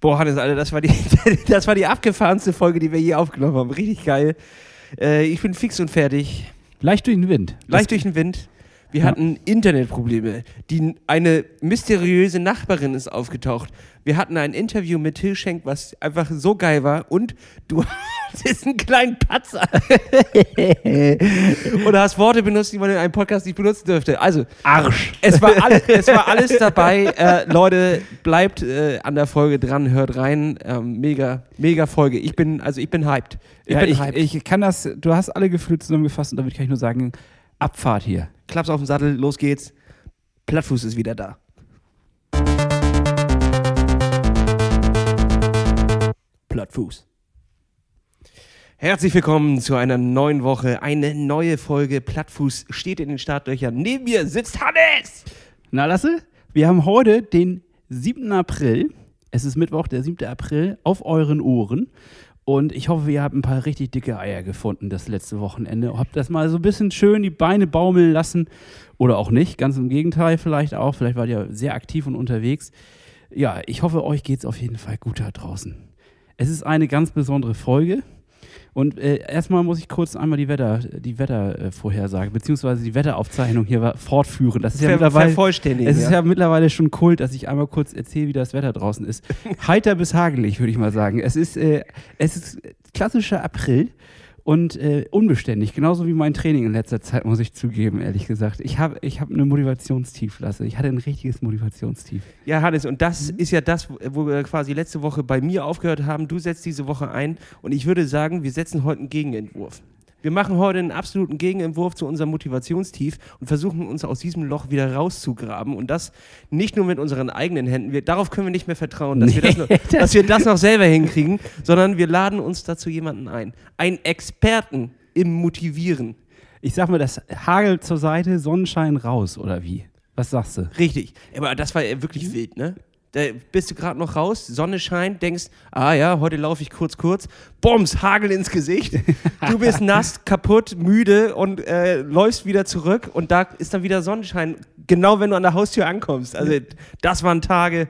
Boah, Hannes, Alter, das war die, das war die abgefahrenste Folge, die wir je aufgenommen haben. Richtig geil. Äh, ich bin fix und fertig. Leicht durch den Wind. Leicht durch den Wind. Wir hatten Internetprobleme. Die, eine mysteriöse Nachbarin ist aufgetaucht. Wir hatten ein Interview mit Till Schenk, was einfach so geil war. Und du hattest einen kleinen Patzer. Oder hast Worte benutzt, die man in einem Podcast nicht benutzen dürfte. Also, Arsch. Es war, alle, es war alles dabei. Äh, Leute, bleibt äh, an der Folge dran, hört rein. Ähm, mega, mega Folge. Ich bin, also ich bin hyped. Ich ja, bin ich, hyped. Ich kann das, du hast alle Gefühle zusammengefasst und damit kann ich nur sagen, Abfahrt hier. Klaps auf den Sattel, los geht's. Plattfuß ist wieder da. Plattfuß. Herzlich willkommen zu einer neuen Woche. Eine neue Folge Plattfuß steht in den Startlöchern. Neben mir sitzt Hannes. Na, Lasse, wir haben heute den 7. April. Es ist Mittwoch, der 7. April, auf euren Ohren. Und ich hoffe, ihr habt ein paar richtig dicke Eier gefunden das letzte Wochenende. Habt das mal so ein bisschen schön die Beine baumeln lassen. Oder auch nicht. Ganz im Gegenteil, vielleicht auch. Vielleicht wart ihr sehr aktiv und unterwegs. Ja, ich hoffe, euch geht es auf jeden Fall gut da draußen. Es ist eine ganz besondere Folge. Und äh, erstmal muss ich kurz einmal die Wetter, die Wettervorhersage, beziehungsweise die Wetteraufzeichnung hier fortführen. Das ist ja, mittlerweile, es ist ja. ja mittlerweile schon Kult, dass ich einmal kurz erzähle, wie das Wetter draußen ist. Heiter bis hagelig, würde ich mal sagen. Es ist, äh, es ist klassischer April und äh, unbeständig, genauso wie mein Training in letzter Zeit, muss ich zugeben, ehrlich gesagt. Ich habe ich hab eine Motivationstief, Lasse. Ich hatte ein richtiges Motivationstief. Ja, Hannes, und das mhm. ist ja das, wo wir quasi letzte Woche bei mir aufgehört haben. Du setzt diese Woche ein und ich würde sagen, wir setzen heute einen Gegenentwurf. Wir machen heute einen absoluten Gegenentwurf zu unserem Motivationstief und versuchen uns aus diesem Loch wieder rauszugraben. Und das nicht nur mit unseren eigenen Händen. Wir, darauf können wir nicht mehr vertrauen, dass, nee, wir das noch, dass wir das noch selber hinkriegen, sondern wir laden uns dazu jemanden ein. Einen Experten im Motivieren. Ich sag mal, das Hagel zur Seite, Sonnenschein raus, oder wie? Was sagst du? Richtig. Aber das war wirklich wild, ne? Da bist du gerade noch raus, Sonne scheint, denkst, ah ja, heute laufe ich kurz, kurz, Bombs, Hagel ins Gesicht. Du bist nass, kaputt, müde und äh, läufst wieder zurück und da ist dann wieder Sonnenschein, genau wenn du an der Haustür ankommst. Also das waren Tage,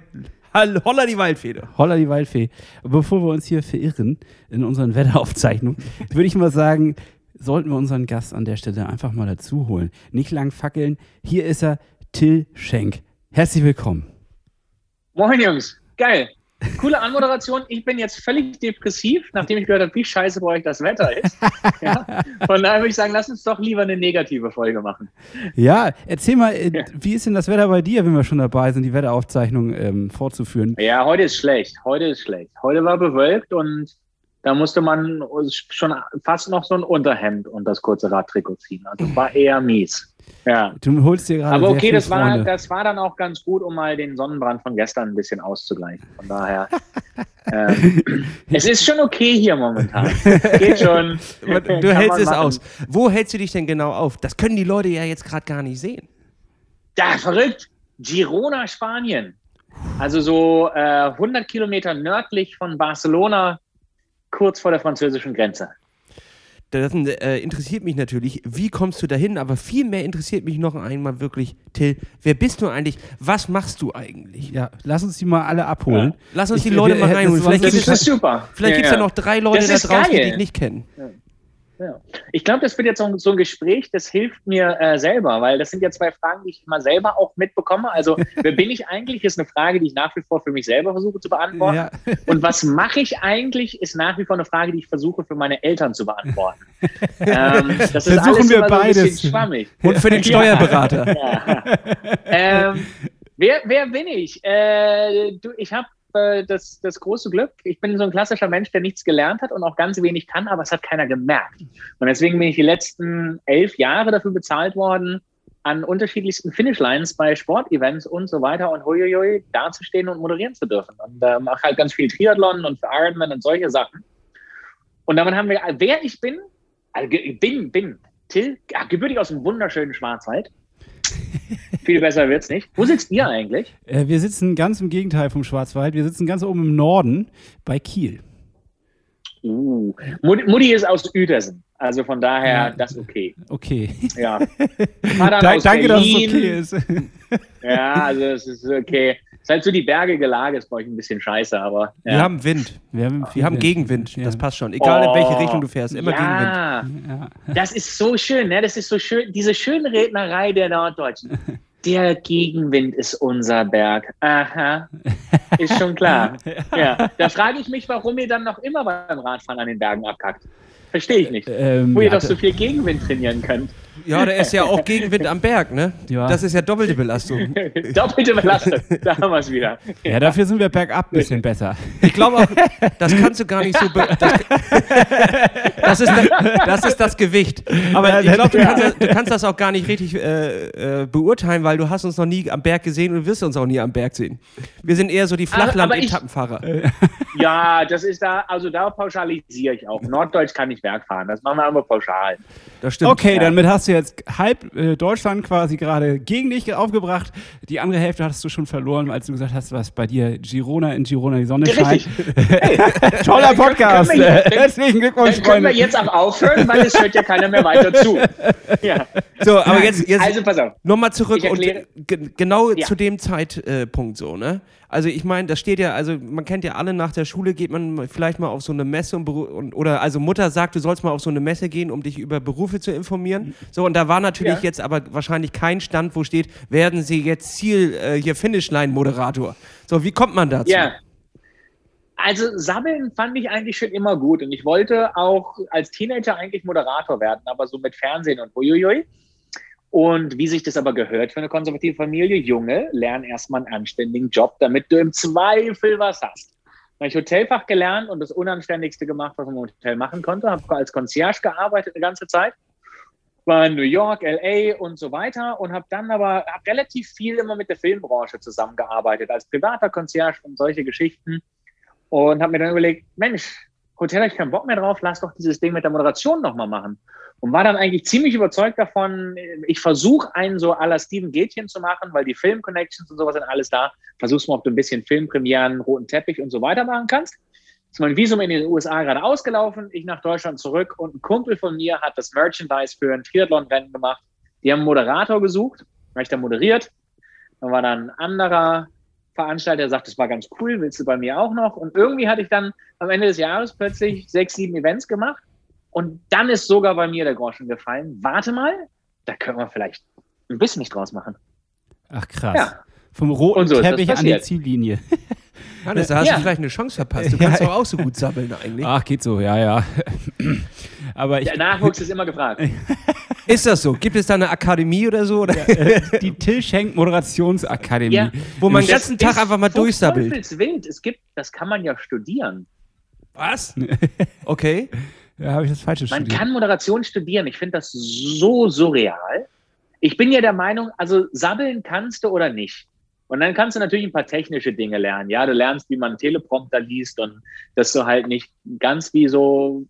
Holla die Waldfee. Holla die Waldfee. Bevor wir uns hier verirren in unseren Wetteraufzeichnungen, würde ich mal sagen, sollten wir unseren Gast an der Stelle einfach mal dazu holen. Nicht lang fackeln. Hier ist er, Till Schenk. Herzlich willkommen. Moin Jungs, geil. Coole Anmoderation. Ich bin jetzt völlig depressiv, nachdem ich gehört habe, wie scheiße bei euch das Wetter ist. Ja? Von daher würde ich sagen, lass uns doch lieber eine negative Folge machen. Ja, erzähl mal, äh, ja. wie ist denn das Wetter bei dir, wenn wir schon dabei sind, die Wetteraufzeichnung ähm, fortzuführen? Ja, heute ist schlecht. Heute ist schlecht. Heute war bewölkt und da musste man schon fast noch so ein Unterhemd und das kurze Radtrikot ziehen. Also war eher mies. Ja. Du holst dir gerade. Aber okay, das war, das war dann auch ganz gut, um mal den Sonnenbrand von gestern ein bisschen auszugleichen. Von daher. ähm, es ist schon okay hier momentan. Geht schon. Du hältst es machen. aus. Wo hältst du dich denn genau auf? Das können die Leute ja jetzt gerade gar nicht sehen. Ja, verrückt. Girona, Spanien. Also so äh, 100 Kilometer nördlich von Barcelona, kurz vor der französischen Grenze das äh, interessiert mich natürlich, wie kommst du dahin, aber viel mehr interessiert mich noch einmal wirklich, Till, wer bist du eigentlich? Was machst du eigentlich? Ja, lass uns die mal alle abholen. Ja. Lass uns ich, die Leute wir, mal reinholen. Vielleicht gibt es super. Vielleicht ja, gibt es ja noch drei Leute da draußen, geil. die dich nicht kennen. Ja. Ich glaube, das wird jetzt so, so, ein Gespräch, das hilft mir äh, selber, weil das sind ja zwei Fragen, die ich immer selber auch mitbekomme. Also, wer bin ich eigentlich, ist eine Frage, die ich nach wie vor für mich selber versuche zu beantworten. Ja. Und was mache ich eigentlich, ist nach wie vor eine Frage, die ich versuche für meine Eltern zu beantworten. ähm, das ist Versuchen alles wir beides. So schwammig. Und für den Steuerberater. Ja. Ähm, wer, wer bin ich? Äh, du, ich habe äh, das, das große Glück. Ich bin so ein klassischer Mensch, der nichts gelernt hat und auch ganz wenig kann, aber es hat keiner gemerkt. Und deswegen bin ich die letzten elf Jahre dafür bezahlt worden, an unterschiedlichsten Finishlines bei Sportevents und so weiter und huiuiui, dazustehen und moderieren zu dürfen. Und äh, mache halt ganz viel Triathlon und für Ironman und solche Sachen. Und damit haben wir, wer ich bin, also bin, bin, Till, gebürtig aus dem wunderschönen Schwarzwald. Viel besser wird's nicht. Wo sitzt ihr eigentlich? Äh, wir sitzen ganz im Gegenteil vom Schwarzwald. Wir sitzen ganz oben im Norden bei Kiel. Uh, Mutti ist aus Uetersen. Also von daher, das okay. Okay. Ja. Da, danke, Berlin. dass es okay ist. ja, also es ist okay. Ist halt so die bergige Lage, ist bei euch ein bisschen scheiße, aber. Ja. Wir haben Wind. Wir haben, Wir haben Wind. Gegenwind. Ja. Das passt schon. Egal in welche Oh, Richtung du fährst, immer Gegenwind. ja, Ja. das ist so schön, ne? Das ist so schön, diese schöne Rednerei der Norddeutschen. Der Gegenwind ist unser Berg. Aha. Ist schon klar. Ja. Da frage ich mich, warum ihr dann noch immer beim Radfahren an den Bergen abkackt. Verstehe ich nicht. Ähm, Wo ihr doch so viel Gegenwind trainieren könnt. Ja, da ist ja auch Gegenwind am Berg, ne? Ja. Das ist ja doppelte Belastung. Doppelte Belastung. Da haben wir es wieder. ja, dafür sind wir bergab ein bisschen besser. Ich glaube auch, das kannst du gar nicht so. Be das, das, ist das, das ist das Gewicht. Aber ich glaube, du, kannst das- du kannst das auch gar nicht richtig äh, äh, beurteilen, weil du hast uns noch nie am Berg gesehen und wirst uns auch nie am Berg sehen. Wir sind eher so die ich- Flachland-Etappenfahrer. Ja, das ist da, also da pauschalisiere ich auch. Norddeutsch kann ich Berg fahren. Das machen wir aber pauschal. Das stimmt. Okay, Ja. damit hast du jetzt halb äh, Deutschland quasi gerade gegen dich aufgebracht. Die andere Hälfte hattest du schon verloren, als du gesagt hast, was bei dir Girona in Girona die Sonne scheint. Richtig. Toller Dann können- Podcast. können wir jetzt- Herzlichen Glückwunsch, Dann können wir jetzt auch aufhören, weil es hört ja keiner mehr weiter zu. Ja. So, aber jetzt, jetzt Also pass auf. nochmal zurück und erkläre- ge genau Ja. zu dem Zeitpunkt so, ne? Also ich meine, das steht ja, also man kennt ja alle, nach der Schule geht man vielleicht mal auf so eine Messe und, und oder also Mutter sagt, du sollst mal auf so eine Messe gehen, um dich über Berufe zu informieren. So, und da war natürlich Ja. jetzt aber wahrscheinlich kein Stand, wo steht, werden Sie jetzt Ziel, äh, hier Finishline-Moderator. So, wie kommt man dazu? Ja. Also Sammeln fand ich eigentlich schon immer gut und ich wollte auch als Teenager eigentlich Moderator werden, aber so mit Fernsehen und uiuiui. Und wie sich das aber gehört für eine konservative Familie, Junge, lern erstmal einen anständigen Job, damit du im Zweifel was hast. Dann habe ich Hotelfach gelernt und das Unanständigste gemacht, was man im Hotel machen konnte. Habe als Concierge gearbeitet eine ganze Zeit. War in New York, LA und so weiter und habe dann aber hab relativ viel immer mit der Filmbranche zusammengearbeitet, als privater Concierge und solche Geschichten. Und habe mir dann überlegt, Mensch, Hotel habe ich keinen Bock mehr drauf, lass doch dieses Ding mit der Moderation nochmal machen. Und war dann eigentlich ziemlich überzeugt davon, ich versuche einen so à la Steven Gätchen zu machen, weil die Film-Connections und sowas sind alles da. Versuch's mal, ob du ein bisschen Filmpremieren, roten Teppich und so weiter machen kannst. Ist mein Visum in den USA gerade ausgelaufen, ich nach Deutschland zurück und ein Kumpel von mir hat das Merchandise für ein Triathlon-Rennen gemacht. Die haben einen Moderator gesucht, habe ich dann moderiert. Dann war dann ein anderer Veranstalter, der sagt, das war ganz cool, willst du bei mir auch noch? Und irgendwie hatte ich dann am Ende des Jahres plötzlich sechs, sieben Events gemacht. Und dann ist sogar bei mir der Groschen gefallen. Warte mal, da können wir vielleicht ein bisschen nicht draus machen. Ach krass. Ja. Vom roten Und so ist das Teppich an die. Ziellinie. Hannes, da hast Ja. du vielleicht eine Chance verpasst. Du Ja. kannst doch auch so gut sammeln eigentlich. Ach, geht so, ja, ja. Aber ich, Der Nachwuchs ist immer gefragt. Ist das so? Gibt es da eine Akademie oder so? Oder? die Till Schenk Moderationsakademie. Ja. Wo man den ganzen Tag einfach mal durchsabbelt. fuchsteufelswild. Es gibt, das kann man ja studieren. Was? Okay. Ja, habe ich das falsche Man studiert. kann Moderation studieren. Ich finde das so surreal. Ich bin ja der Meinung, also sabbeln kannst du oder nicht. Und dann kannst du natürlich ein paar technische Dinge lernen. Ja, du lernst, wie man einen Teleprompter liest und dass du halt nicht ganz wie so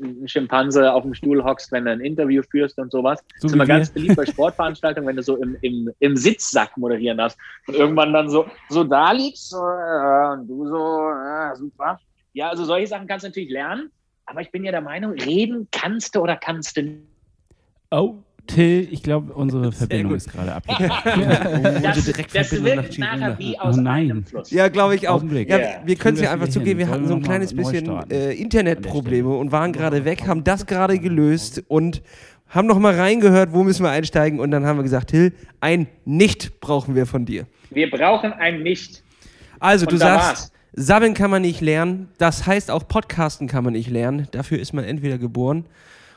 ein Schimpanse auf dem Stuhl hockst, wenn du ein Interview führst und sowas. So das ist immer wir. ganz beliebt bei Sportveranstaltungen, wenn du so im, im, im Sitzsack moderieren darfst und irgendwann dann so, so da liegst äh, und du so, äh, super. Ja, also solche Sachen kannst du natürlich lernen, aber ich bin ja der Meinung, reden kannst du oder kannst du nicht. Oh, Till, ich glaube, unsere Verbindung gut. ist gerade abgebrochen. Das, direkt das Verbindung nach wirkt nachher wie aus Oh nein. einem Fluss. Ja, glaube ich auch. Augenblick. Ja, Ja. Wir können es ja einfach das zugeben, wir hatten so ein kleines bisschen äh, Internetprobleme und waren gerade weg, haben das gerade gelöst und haben noch mal reingehört, wo müssen wir einsteigen und dann haben wir gesagt, Till, ein Nicht brauchen wir von dir. Wir brauchen ein Nicht. Also, Und du sagst, Sammeln kann man nicht lernen, das heißt auch Podcasten kann man nicht lernen, dafür ist man entweder geboren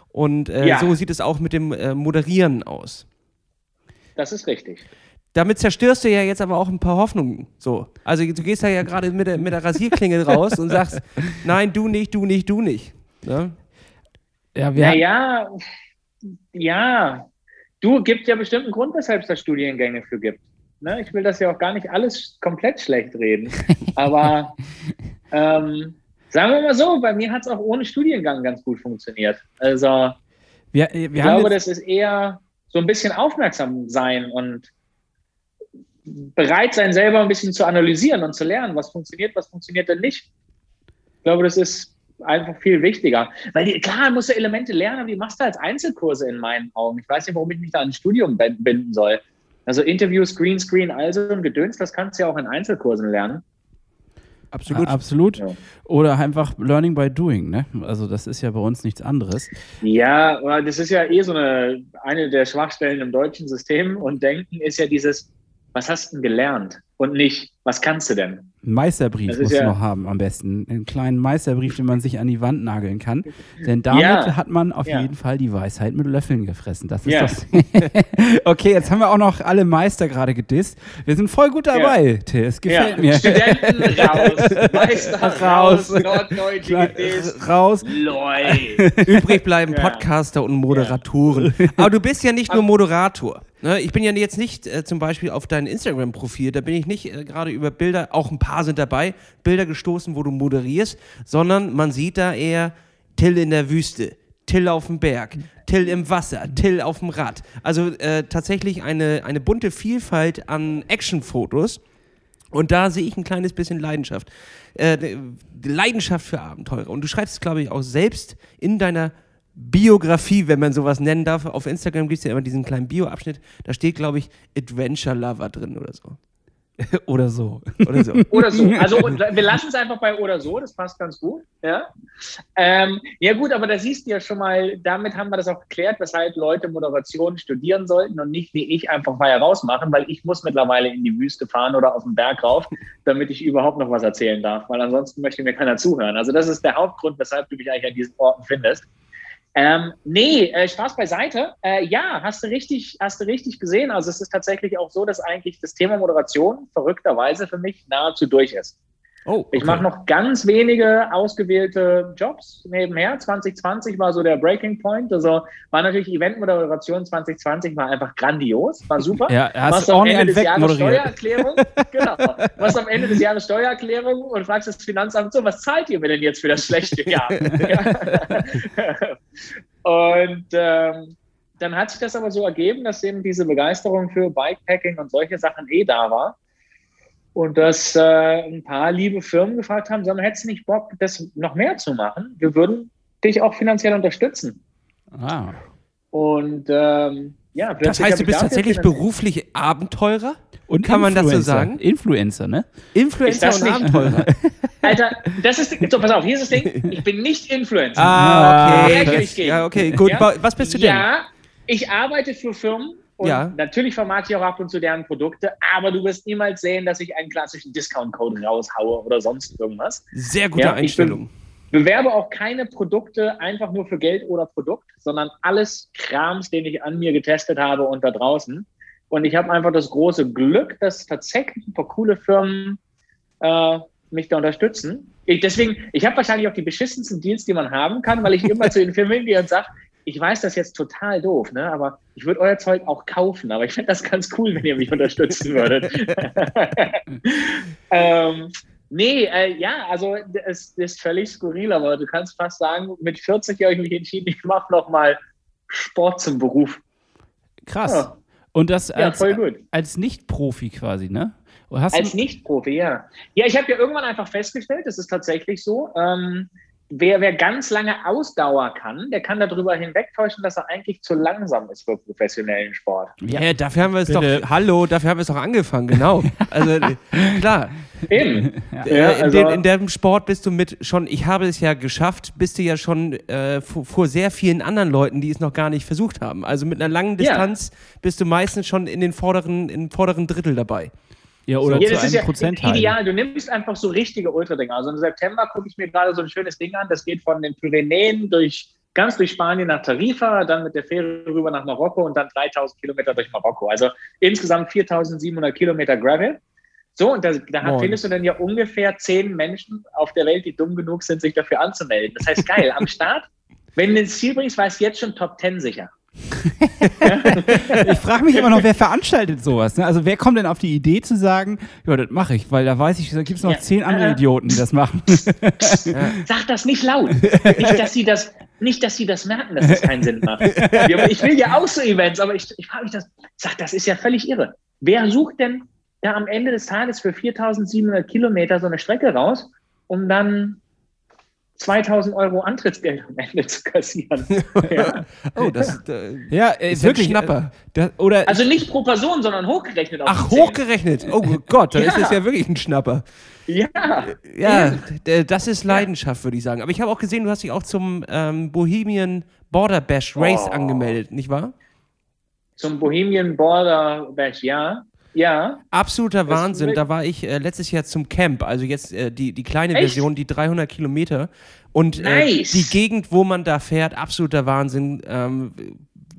und äh, Ja. so sieht es auch mit dem äh, Moderieren aus. Das ist richtig. Damit zerstörst du ja jetzt aber auch ein paar Hoffnungen. So. Also du gehst da ja gerade mit der, mit der Rasierklinge raus und sagst, nein, du nicht, du nicht, du nicht. Ne? Ja, wir Naja, ja. Du gibt ja bestimmt einen Grund, weshalb es da Studiengänge für gibt. Ne? Ich will das ja auch gar nicht alles komplett schlecht reden. Aber ähm, sagen wir mal so, bei mir hat es auch ohne Studiengang ganz gut funktioniert. Also wir, wir ich haben glaube, das ist eher so ein bisschen aufmerksam sein und bereit sein, selber ein bisschen zu analysieren und zu lernen, was funktioniert, was funktioniert denn nicht. Ich glaube, das ist einfach viel wichtiger. Weil die, klar, musst du Elemente lernen, aber die machst du als Einzelkurse in meinen Augen. Ich weiß nicht, warum ich mich da an ein Studium binden soll. Also Interviews, Greenscreen, also ein Gedöns, das kannst du ja auch in Einzelkursen lernen. Absolut. Ja, absolut. Ja. Oder einfach Learning by Doing, ne? Also das ist ja bei uns nichts anderes. Ja, aber das ist ja eh so eine, eine der Schwachstellen im deutschen System und Denken ist ja dieses, was hast du denn gelernt? Und nicht, was kannst du denn? Ein Meisterbrief musst ja du noch haben am besten. Einen kleinen Meisterbrief, den man sich an die Wand nageln kann. Denn damit ja. hat man auf ja. jeden Fall die Weisheit mit Löffeln gefressen. Das ist ja. das. okay, jetzt haben wir auch noch alle Meister gerade gedisst. Wir sind voll gut dabei, Till. Es gefällt mir. Studenten raus, Meister raus, Norddeutsche gedisst. Raus. Übrig bleiben Podcaster und Moderatoren. Aber du bist ja nicht nur Moderator. Ne, ich bin ja jetzt nicht äh, zum Beispiel auf dein Instagram-Profil, da bin ich nicht äh, gerade über Bilder, auch ein paar sind dabei, Bilder gestoßen, wo du moderierst, sondern man sieht da eher Till in der Wüste, Till auf dem Berg, Till im Wasser, Till auf dem Rad. Also äh, tatsächlich eine, eine bunte Vielfalt an Actionfotos. Und da sehe ich ein kleines bisschen Leidenschaft. Äh, Leidenschaft für Abenteuer. Und du schreibst, glaube ich, auch selbst in deiner Biografie, wenn man sowas nennen darf. Auf Instagram gibt es ja immer diesen kleinen Bio-Abschnitt. Da steht, glaube ich, Adventure Lover drin oder so. oder so. Oder so. oder so. Also wir lassen es einfach bei oder so, das passt ganz gut. Ja, ähm, ja gut, aber da siehst du ja schon mal, damit haben wir das auch geklärt, weshalb Leute Moderation studieren sollten und nicht wie ich einfach mal herausmachen, weil ich muss mittlerweile in die Wüste fahren oder auf den Berg rauf, damit ich überhaupt noch was erzählen darf, weil ansonsten möchte mir keiner zuhören. Also das ist der Hauptgrund, weshalb du mich eigentlich an diesen Orten findest. Ähm, nee, äh, Spaß beiseite. Äh, ja, hast du richtig, hast du richtig gesehen. Also es ist tatsächlich auch so, dass eigentlich das Thema Moderation verrückterweise für mich nahezu durch ist. Oh, okay. Ich mache noch ganz wenige ausgewählte Jobs nebenher. 2020 war so der Breaking Point. Also war natürlich Eventmoderation 2020 war einfach grandios, war super. Ja, hast du am Ende des Jahres Steuererklärung, genau. Was am Ende des Jahres Steuererklärung und fragst das Finanzamt so, was zahlt ihr mir denn jetzt für das schlechte Jahr? und ähm, dann hat sich das aber so ergeben, dass eben diese Begeisterung für Bikepacking und solche Sachen eh da war. Und dass äh, ein paar liebe Firmen gefragt haben, sondern hättest du nicht Bock, das noch mehr zu machen? Wir würden dich auch finanziell unterstützen. Ah. Und ähm, ja, das heißt, du bist tatsächlich beruflich Abenteurer? Und kann man das so sagen? Influencer, ne? Influencer und nicht? Abenteurer. Alter, das ist so, pass auf, hier ist das Ding. Ich bin nicht Influencer. Ah, okay. Ja, okay, gut. Ja? Was bist du denn? Ja, ich arbeite für Firmen, und ja. natürlich vermarkte ich auch ab und zu deren Produkte, aber du wirst niemals sehen, dass ich einen klassischen Discount-Code raushaue oder sonst irgendwas. Sehr gute ja, Einstellung. Ich bewerbe auch keine Produkte einfach nur für Geld oder Produkt, sondern alles Krams, den ich an mir getestet habe und da draußen. Und ich habe einfach das große Glück, dass tatsächlich ein paar coole Firmen äh, mich da unterstützen. Ich, deswegen, ich habe wahrscheinlich auch die beschissensten Deals, die man haben kann, weil ich immer zu den Firmen gehe und sage, ich weiß das jetzt total doof, ne? aber ich würde euer Zeug auch kaufen, aber ich fände das ganz cool, wenn ihr mich unterstützen würdet. ähm, nee, äh, ja, also es ist völlig skurril, aber du kannst fast sagen, mit 40 habe ich mich entschieden, ich mache nochmal Sport zum Beruf. Krass. Ja. Und das als, ja, als Nicht-Profi quasi, ne? als Nicht-Profi, ja. Ja, ich habe ja irgendwann einfach festgestellt, das ist tatsächlich so. Ähm, wer, wer ganz lange Ausdauer kann, der kann darüber hinwegtäuschen, dass er eigentlich zu langsam ist für professionellen Sport. Ja, ja dafür haben wir es doch, hallo, dafür haben wir es doch angefangen, genau. Also klar. Eben. Ja. Äh, in, also, den, in dem Sport bist du mit schon, ich habe es ja geschafft, bist du ja schon äh, vor, vor, sehr vielen anderen Leuten, die es noch gar nicht versucht haben. Also mit einer langen Distanz ja. bist du meistens schon in den vorderen, im vorderen Drittel dabei. Ja, oder ja, zu einem ja Prozent Ideal, du nimmst einfach so richtige Ultradinger. Also im September gucke ich mir gerade so ein schönes Ding an. Das geht von den Pyrenäen durch ganz durch Spanien nach Tarifa, dann mit der Fähre rüber nach Marokko und dann 3000 Kilometer durch Marokko. Also insgesamt 4700 Kilometer Gravel. So, und da, da findest du dann ja ungefähr zehn Menschen auf der Welt, die dumm genug sind, sich dafür anzumelden. Das heißt, geil, am Start, wenn du ins Ziel bringst, weißt du jetzt schon Top 10 sicher. ich frage mich immer noch, wer veranstaltet sowas? Ne? Also wer kommt denn auf die Idee zu sagen, ja, das mache ich, weil da weiß ich, da gibt es noch ja. zehn andere Idioten, die das machen. Sag das nicht laut. Nicht, dass sie das, nicht, dass sie das merken, dass das keinen Sinn macht. Ich will ja auch so Events, aber ich, ich frage mich das, sag, das ist ja völlig irre. Wer sucht denn da am Ende des Tages für 4700 Kilometer so eine Strecke raus, um dann 2000 Euro Antrittsgeld am Ende zu kassieren. ja. Oh, das äh, ja, äh, ist wirklich Schnapper. Äh, oder also nicht pro Person, sondern hochgerechnet. Ach, hochgerechnet. Oh Gott, dann ja. ist das ja wirklich ein Schnapper. Ja. Ja, das ist Leidenschaft, würde ich sagen. Aber ich habe auch gesehen, du hast dich auch zum ähm, Bohemian Border Bash Race oh. angemeldet, nicht wahr? Zum Bohemian Border Bash, ja. Ja. Absoluter Wahnsinn. Da war ich äh, letztes Jahr zum Camp, also jetzt äh, die, die kleine Echt? Version, die 300 Kilometer. Und äh, nice. die Gegend, wo man da fährt, absoluter Wahnsinn. Ähm,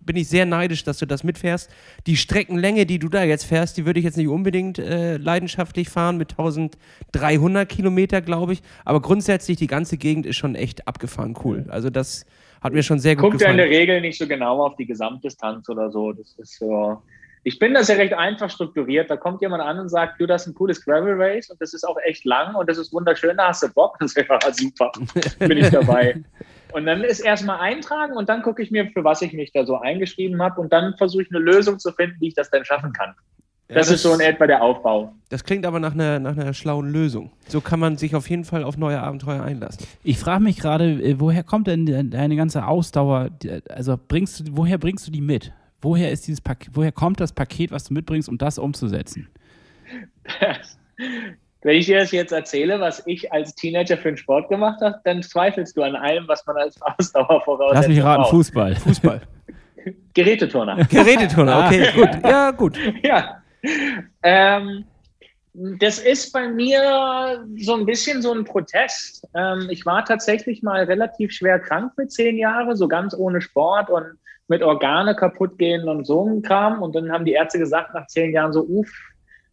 bin ich sehr neidisch, dass du das mitfährst. Die Streckenlänge, die du da jetzt fährst, die würde ich jetzt nicht unbedingt äh, leidenschaftlich fahren mit 1300 Kilometer, glaube ich. Aber grundsätzlich, die ganze Gegend ist schon echt abgefahren cool. Also das hat mir schon sehr gut Guckt gefallen. Guckt ja in der Regel nicht so genau auf die Gesamtdistanz oder so. Das ist so ich bin das ja recht einfach strukturiert. Da kommt jemand an und sagt, du, das ist ein cooles Gravel Race und das ist auch echt lang und das ist wunderschön, da hast du Bock. Das wäre ja super. bin ich dabei. Und dann ist erstmal eintragen und dann gucke ich mir, für was ich mich da so eingeschrieben habe und dann versuche ich eine Lösung zu finden, wie ich das denn schaffen kann. Ja, das, das, ist so in etwa der Aufbau. Das klingt aber nach einer, nach einer schlauen Lösung. So kann man sich auf jeden Fall auf neue Abenteuer einlassen. Ich frage mich gerade, äh, woher kommt denn deine ganze Ausdauer? Also bringst du, woher bringst du die mit? Woher ist dieses Paket, woher kommt das Paket, was du mitbringst, um das umzusetzen? Wenn ich dir das jetzt erzähle, was ich als Teenager für einen Sport gemacht habe, dann zweifelst du an allem, was man als Ausdauer voraussetzt. Lass mich raten, Fußball. Fußball. Geräteturner. Geräteturner, okay, gut. Ja, gut. Ja. Ähm, das ist bei mir so ein bisschen so ein Protest. Ähm, ich war tatsächlich mal relativ schwer krank mit zehn Jahren, so ganz ohne Sport und mit Organe kaputt gehen und so ein Kram. Und dann haben die Ärzte gesagt, nach zehn Jahren so, uff,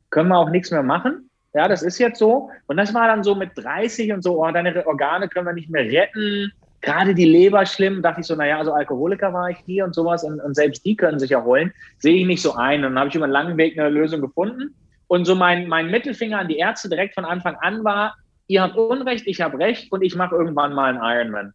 können wir auch nichts mehr machen. Ja, das ist jetzt so. Und das war dann so mit 30 und so, oh, deine Organe können wir nicht mehr retten. Gerade die Leber schlimm. Da dachte ich so, naja, also Alkoholiker war ich nie und sowas. Und, und selbst die können sich erholen. Sehe ich nicht so ein. Und dann habe ich über einen langen Weg eine Lösung gefunden. Und so mein, mein Mittelfinger an die Ärzte direkt von Anfang an war, ihr habt Unrecht, ich habe Recht und ich mache irgendwann mal einen Ironman.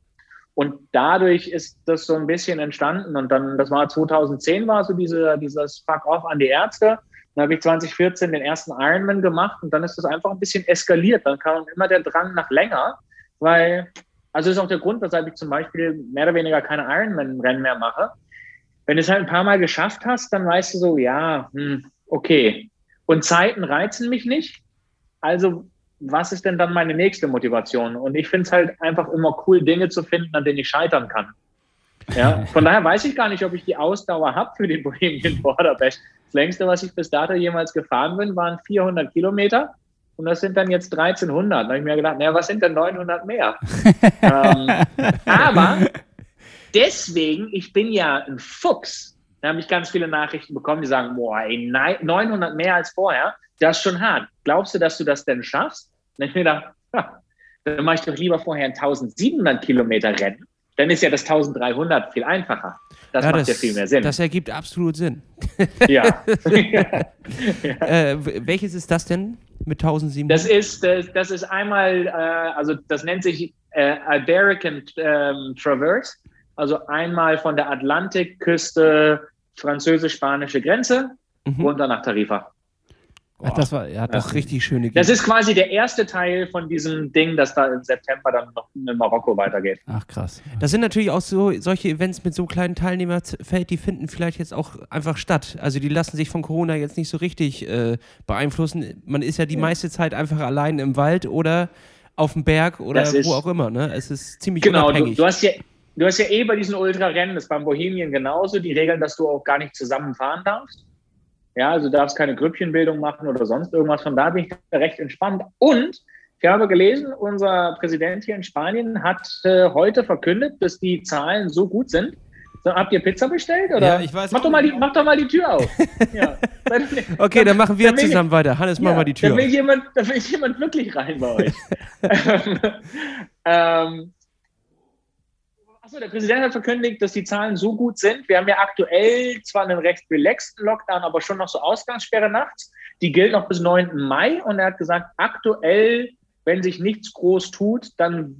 Und dadurch ist das so ein bisschen entstanden. Und dann, das war 2010, war so diese, dieses Fuck-off an die Ärzte. Dann habe ich 2014 den ersten Ironman gemacht und dann ist das einfach ein bisschen eskaliert. Dann kam immer der Drang nach länger, weil, also ist auch der Grund, weshalb ich zum Beispiel mehr oder weniger keine Ironman-Rennen mehr mache. Wenn du es halt ein paar Mal geschafft hast, dann weißt du so, ja, hm, okay. Und Zeiten reizen mich nicht. Also was ist denn dann meine nächste Motivation? Und ich finde es halt einfach immer cool, Dinge zu finden, an denen ich scheitern kann. Ja, von daher weiß ich gar nicht, ob ich die Ausdauer habe für den Bohemian Border Bash. Das längste, was ich bis dato jemals gefahren bin, waren 400 Kilometer. Und das sind dann jetzt 1300. Da habe ich mir gedacht, naja, was sind denn 900 mehr? ähm, aber deswegen, ich bin ja ein Fuchs. Da habe ich ganz viele Nachrichten bekommen, die sagen, boah, ey, 900 mehr als vorher. Das ist schon hart. Glaubst du, dass du das denn schaffst? dann habe ich mir gedacht, ja, dann mache ich doch lieber vorher ein 1700 Kilometer Rennen. Dann ist ja das 1300 viel einfacher. Das ja, macht das, ja viel mehr Sinn. Das ergibt absolut Sinn. Ja. ja. Äh, welches ist das denn mit 1700? Das ist, das, das ist einmal, äh, also das nennt sich äh, Iberican ähm, Traverse. Also einmal von der Atlantikküste französisch-spanische Grenze mhm. runter nach Tarifa. Ach, das war ja das richtig schöne Gegend. Das ist quasi der erste Teil von diesem Ding, das da im September dann noch in Marokko weitergeht. Ach krass. Das sind natürlich auch so solche Events mit so kleinen Teilnehmerfeld, die finden vielleicht jetzt auch einfach statt. Also die lassen sich von Corona jetzt nicht so richtig äh, beeinflussen. Man ist ja die ja. meiste Zeit einfach allein im Wald oder auf dem Berg oder wo auch immer. Ne? Es ist ziemlich genau, unabhängig. Du, du hast ja Du hast ja eh bei diesen Ultrarennen, das beim Bohemien genauso, die Regeln, dass du auch gar nicht zusammen fahren darfst. Ja, also du darfst keine Grüppchenbildung machen oder sonst irgendwas. Von da bin ich recht entspannt. Und ich habe gelesen, unser Präsident hier in Spanien hat äh, heute verkündet, dass die Zahlen so gut sind. So, habt ihr Pizza bestellt? Oder? Ja, ich weiß. Mach doch, mal die, mach doch mal die Tür auf. ja. okay, dann machen wir dann zusammen ich, weiter. Hannes, mach ja, mal die Tür da will, Jemand, da will jemand wirklich rein bei euch. ähm, Achso, der Präsident hat verkündigt, dass die Zahlen so gut sind. Wir haben ja aktuell zwar einen recht relaxten Lockdown, aber schon noch so Ausgangssperre nachts. Die gilt noch bis 9. Mai und er hat gesagt, aktuell, wenn sich nichts groß tut, dann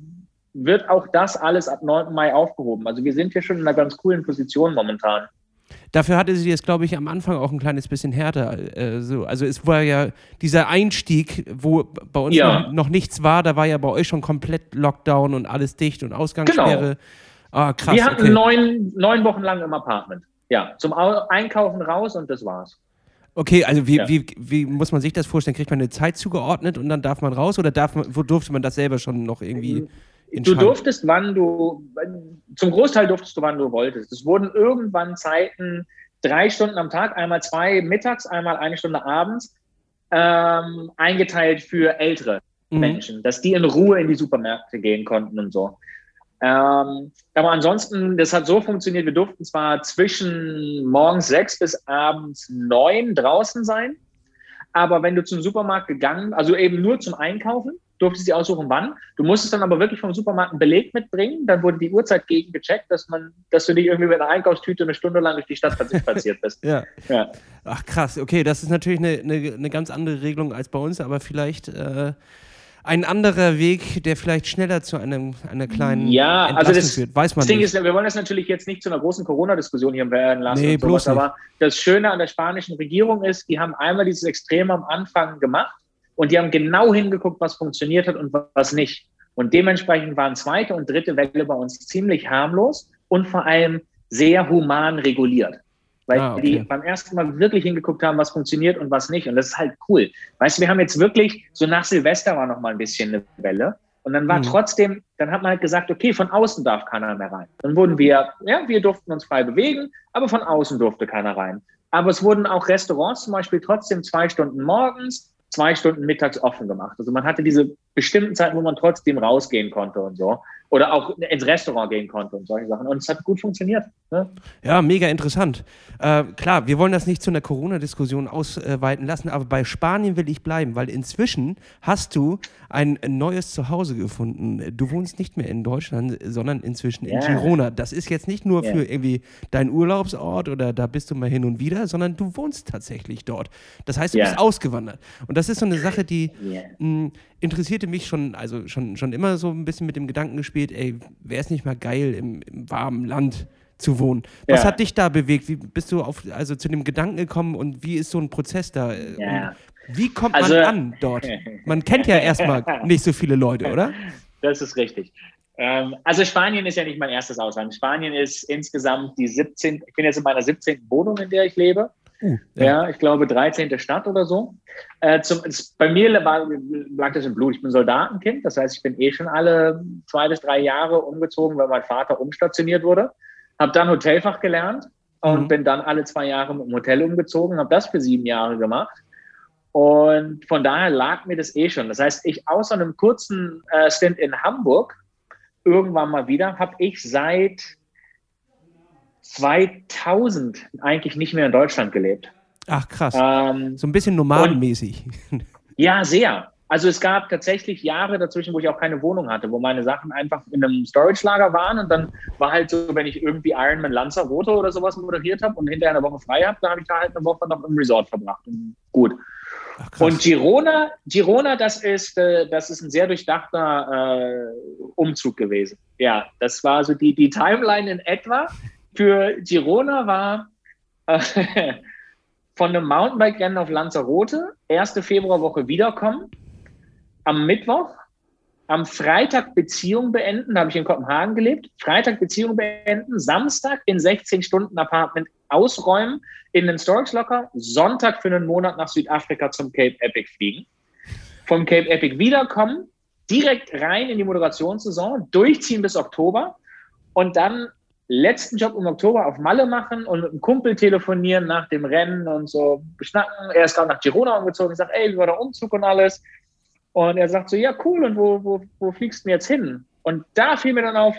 wird auch das alles ab 9. Mai aufgehoben. Also wir sind hier schon in einer ganz coolen Position momentan. Dafür hatte sie es, glaube ich, am Anfang auch ein kleines bisschen härter. Äh, so. Also es war ja dieser Einstieg, wo bei uns Ja. noch, noch nichts war, da war ja bei euch schon komplett Lockdown und alles dicht und Ausgangssperre. Ah, krass. wir hatten okay. neun, neun Wochen lang im Apartment. Ja, zum Au Einkaufen raus und das war's. Okay, also wie, Ja. wie, wie muss man sich das vorstellen? Kriegt man eine Zeit zugeordnet und dann darf man raus oder darf man, wo durfte man das selber schon noch irgendwie Du entscheiden? durftest, wann du, zum Großteil durftest du, wann du wolltest. Es wurden irgendwann Zeiten, drei Stunden am Tag, einmal zwei mittags, einmal eine Stunde abends, ähm, eingeteilt für ältere Mhm. Menschen, dass die in Ruhe in die Supermärkte gehen konnten und so. Ähm, aber ansonsten, das hat so funktioniert, wir durften zwar zwischen morgens sechs bis abends neun draußen sein, aber wenn du zum Supermarkt gegangen, also eben nur zum Einkaufen, durftest du dir aussuchen, wann. Du musstest dann aber wirklich vom Supermarkt einen Beleg mitbringen. Dann wurde die Uhrzeit gegengecheckt, dass man, dass du nicht irgendwie mit einer Einkaufstüte eine Stunde lang durch die Stadt spaziert bist. Ja. Ja. Ach krass, okay, das ist natürlich eine, eine, eine ganz andere Regelung als bei uns, aber vielleicht äh, ein anderer Weg, der vielleicht schneller zu einem, einer kleinen Ja, also Entlastung das- führt. Weiß man Das Ding nicht. ist, wir wollen das natürlich jetzt nicht zu einer großen Corona-Diskussion hier werden lassen. Nee, und sowas, bloß nicht. aber das Schöne an der spanischen Regierung ist, die haben einmal dieses Extrem am Anfang gemacht und die haben genau hingeguckt, was funktioniert hat und was nicht. Und dementsprechend waren zweite und dritte Welle bei uns ziemlich harmlos und vor allem sehr human reguliert. Weil Ah, okay. die beim ersten Mal wirklich hingeguckt haben, was funktioniert und was nicht. Und das ist halt cool. Weißt du, wir haben jetzt wirklich, so nach Silvester war noch mal ein bisschen eine Welle. Und dann war Mhm. trotzdem, dann hat man halt gesagt, okay, von außen darf keiner mehr rein. Dann wurden wir, ja, wir durften uns frei bewegen, aber von außen durfte keiner rein. Aber es wurden auch Restaurants zum Beispiel trotzdem zwei Stunden morgens, zwei Stunden mittags offen gemacht. Also man hatte diese bestimmten Zeiten, wo man trotzdem rausgehen konnte und so. Oder auch ins Restaurant gehen konnte und solche Sachen. Und es hat gut funktioniert. Ne? Ja, mega interessant. Äh, klar, wir wollen das nicht zu einer Corona-Diskussion ausweiten lassen, aber bei Spanien will ich bleiben, weil inzwischen hast du ein neues Zuhause gefunden. Du wohnst nicht mehr in Deutschland, sondern inzwischen in Ja. Girona. Das ist jetzt nicht nur Ja. für irgendwie dein Urlaubsort oder da bist du mal hin und wieder, sondern du wohnst tatsächlich dort. Das heißt, du Ja. bist ausgewandert. Und das ist so eine Sache, die mh, interessierte mich schon, also schon, schon immer so ein bisschen mit dem Gedanken gespielt, ey, wäre es nicht mal geil, im, im warmen Land zu wohnen? Was Ja. hat dich da bewegt? Wie bist du auf, also zu dem Gedanken gekommen und wie ist so ein Prozess da? äh, Ja. Wie kommt Also- man an dort? Man kennt ja erstmal nicht so viele Leute, oder? Das ist richtig. Ähm, also Spanien ist ja nicht mein erstes Ausland. Spanien ist insgesamt die 17. Ich bin jetzt in meiner 17. Wohnung, in der ich lebe. Uh, Ja, ich glaube 13. Stadt oder so. Äh, zum, es, bei mir war, lag das im Blut. Ich bin Soldatenkind, das heißt, ich bin eh schon alle zwei bis drei Jahre umgezogen, weil mein Vater umstationiert wurde. Habe dann Hotelfach gelernt und Mhm. bin dann alle zwei Jahre mit dem Hotel umgezogen, habe das für sieben Jahre gemacht. Und von daher lag mir das eh schon. Das heißt, ich außer einem kurzen äh, Stint in Hamburg irgendwann mal wieder, habe ich seit 2000 eigentlich nicht mehr in Deutschland gelebt. Ach krass. Ähm, So ein bisschen nomadenmäßig. ja, sehr. Also es gab tatsächlich Jahre dazwischen, wo ich auch keine Wohnung hatte, wo meine Sachen einfach in einem Storage-Lager waren und dann war halt so, wenn ich irgendwie Ironman Lanzarote oder sowas moderiert habe und hinterher eine Woche frei habe, dann habe ich da halt eine Woche noch im Resort verbracht. Und gut. Ach. Und Girona, Girona, das ist, äh, das ist ein sehr durchdachter äh, Umzug gewesen. Ja, das war so die, die Timeline in etwa. Für Girona war äh, von einem Mountainbike-Rennen auf Lanzarote, erste Februarwoche wiederkommen, am Mittwoch, am Freitag Beziehung beenden, da habe ich in Kopenhagen gelebt, Freitag Beziehung beenden, Samstag in 16 Stunden Apartment ausräumen, in den Storage Locker, Sonntag für einen Monat nach Südafrika zum Cape Epic fliegen, vom Cape Epic wiederkommen, direkt rein in die Moderationssaison, durchziehen bis Oktober und dann letzten Job im Oktober auf Malle machen und mit einem Kumpel telefonieren nach dem Rennen und so beschnacken. Er ist gerade nach Girona umgezogen und sagt, ey, wie war der Umzug und alles? Und er sagt so, ja, cool, und wo, wo, wo fliegst du denn jetzt hin? Und da fiel mir dann auf,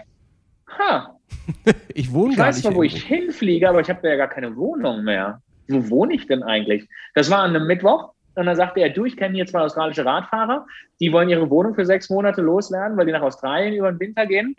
ha, ich wohne ich gar weiß nicht zwar, wo ich hinfliege, aber ich habe ja gar keine Wohnung mehr. Wo wohne ich denn eigentlich? Das war an einem Mittwoch. Und dann sagte er, du, ich kenne hier zwei australische Radfahrer, die wollen ihre Wohnung für sechs Monate loswerden, weil die nach Australien über den Winter gehen.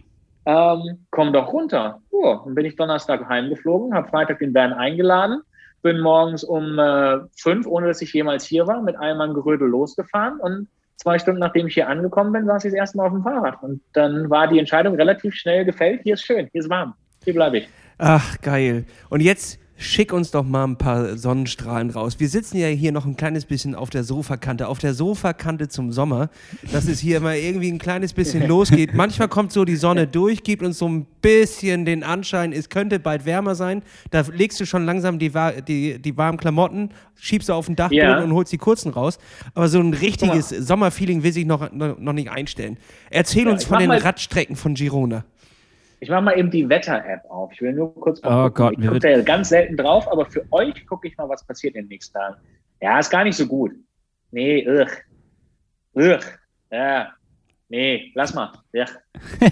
Ähm, komm doch runter. Oh, dann bin ich Donnerstag heimgeflogen, habe Freitag den Van eingeladen, bin morgens um äh, fünf, ohne dass ich jemals hier war, mit einem Mann Gerödel losgefahren und zwei Stunden nachdem ich hier angekommen bin, saß ich das erste Mal auf dem Fahrrad. Und dann war die Entscheidung relativ schnell gefällt, hier ist schön, hier ist warm, hier bleibe ich. Ach, geil. Und jetzt Schick uns doch mal ein paar Sonnenstrahlen raus. Wir sitzen ja hier noch ein kleines bisschen auf der Sofakante. Auf der Sofakante zum Sommer, dass es hier immer irgendwie ein kleines bisschen losgeht. Manchmal kommt so die Sonne durch, gibt uns so ein bisschen den Anschein, es könnte bald wärmer sein. Da legst du schon langsam die, die, die warmen Klamotten, schiebst du auf den Dachboden ja. und holst die kurzen raus. Aber so ein richtiges Sommerfeeling will sich noch, noch nicht einstellen. Erzähl ja, uns von den Radstrecken von Girona. Ich mache mal eben die Wetter-App auf. Ich will nur kurz mal oh Gott, Ich gucke da ganz selten drauf, aber für euch gucke ich mal, was passiert in den nächsten Tagen. Ja, ist gar nicht so gut. Nee, ugh. Ugh. Ja, Nee, lass mal. Ja.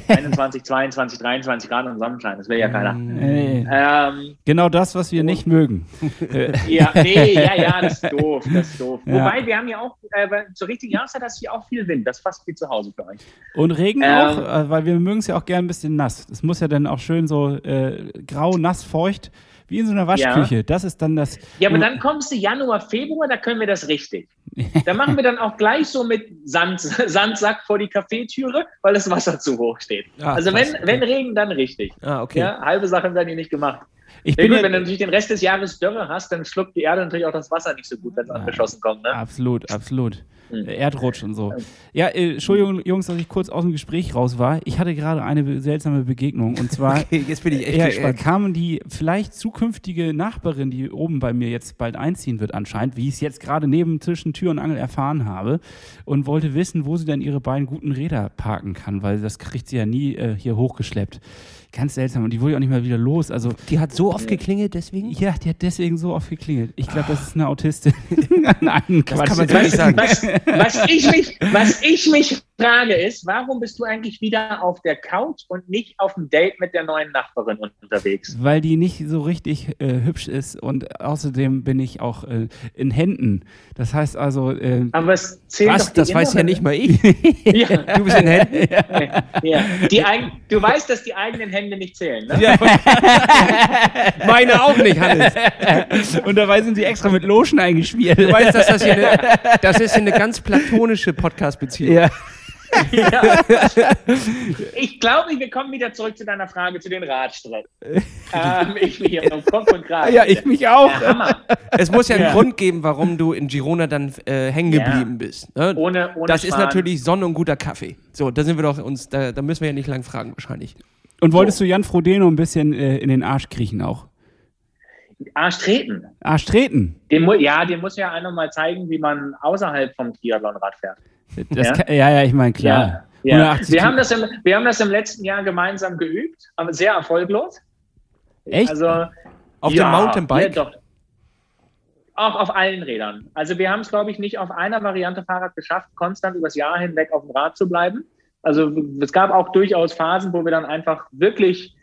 21, 22, 23 Grad und Sonnenschein, das will ja keiner. Nee. Ähm, genau das, was wir nicht mögen. ja, nee, ja, ja, das ist doof, das ist doof. Ja. Wobei, wir haben ja auch, äh, zur richtigen Jahreszeit hast du hier auch viel Wind, das ist fast wie zu Hause für euch. Und Regen ähm, auch, äh, weil wir mögen es ja auch gern ein bisschen nass. Das muss ja dann auch schön so äh, grau, nass, feucht wie in so einer Waschküche. Ja. Das ist dann das. Ja, aber dann kommst du Januar, Februar, da können wir das richtig. da machen wir dann auch gleich so mit Sand, Sandsack vor die Kaffeetüre, weil das Wasser zu hoch steht. Ah, also wenn, wenn Regen, dann richtig. Ah, okay. Ja, halbe Sachen werden hier nicht gemacht. Ich bin gut, wenn du natürlich den Rest des Jahres Dürre hast, dann schluckt die Erde natürlich auch das Wasser nicht so gut, wenn es ja, angeschossen kommt. Ne? Absolut, absolut. Mhm. Erdrutsch und so. Ja, äh, Entschuldigung, Jungs, dass ich kurz aus dem Gespräch raus war. Ich hatte gerade eine seltsame Begegnung und zwar okay, jetzt bin ich echt äh, gespannt. kam die vielleicht zukünftige Nachbarin, die oben bei mir jetzt bald einziehen wird anscheinend, wie ich es jetzt gerade neben zwischen Tür und Angel erfahren habe und wollte wissen, wo sie denn ihre beiden guten Räder parken kann, weil das kriegt sie ja nie äh, hier hochgeschleppt. Ganz seltsam. Und die wurde auch nicht mal wieder los. Also, die hat so oft geklingelt deswegen? Ja, die hat deswegen so oft geklingelt. Ich glaube, das ist eine Autistin. Nein, Quatsch. Das kann man so nicht sagen. Was, was, ich mich, was ich mich frage ist, warum bist du eigentlich wieder auf der Couch und nicht auf dem Date mit der neuen Nachbarin unterwegs? Weil die nicht so richtig äh, hübsch ist und außerdem bin ich auch äh, in Händen. Das heißt also. Äh, Aber es zählt was? das weiß ja nicht mal ich. ja. Du bist in Händen. Ja. ja. Die du weißt, dass die eigenen Hände nicht zählen, ne? Ja. Meine auch nicht, Hannes. Und dabei sind sie extra mit Lotion eingespielt. Du weißt, dass das hier eine, das ist eine ganz platonische Podcast-Beziehung. Ja ja. Ich glaube, wir kommen wieder zurück zu deiner Frage zu den Radstrecken. ähm, ich bin hier auf Kopf und Kragen. Ja, ich mich auch. Ja, es muss ja einen ja. Grund geben, warum du in Girona dann äh, hängen geblieben ja. bist. Ne? Ohne, ohne das Sparen. ist natürlich Sonne und guter Kaffee. So, da sind wir doch uns, da, da müssen wir ja nicht lang fragen wahrscheinlich. Und wolltest so. du Jan Frodeno ein bisschen äh, in den Arsch kriechen auch? Arsch treten. Arsch treten? Den, ja, dem muss ja einer mal zeigen, wie man außerhalb vom Triathlonrad fährt. Ja? Kann, ja? ja, ich meine, klar. Ja, ja. Wir, haben das im, wir haben das im letzten Jahr gemeinsam geübt, aber sehr erfolglos. Echt? Also, auf dem Mountainbike? Ja, doch. Auch auf allen Rädern. Also wir haben es, glaube ich, nicht auf einer Variante Fahrrad geschafft, konstant übers Jahr hinweg auf dem Rad zu bleiben. Also es gab auch durchaus Phasen, wo wir dann einfach wirklich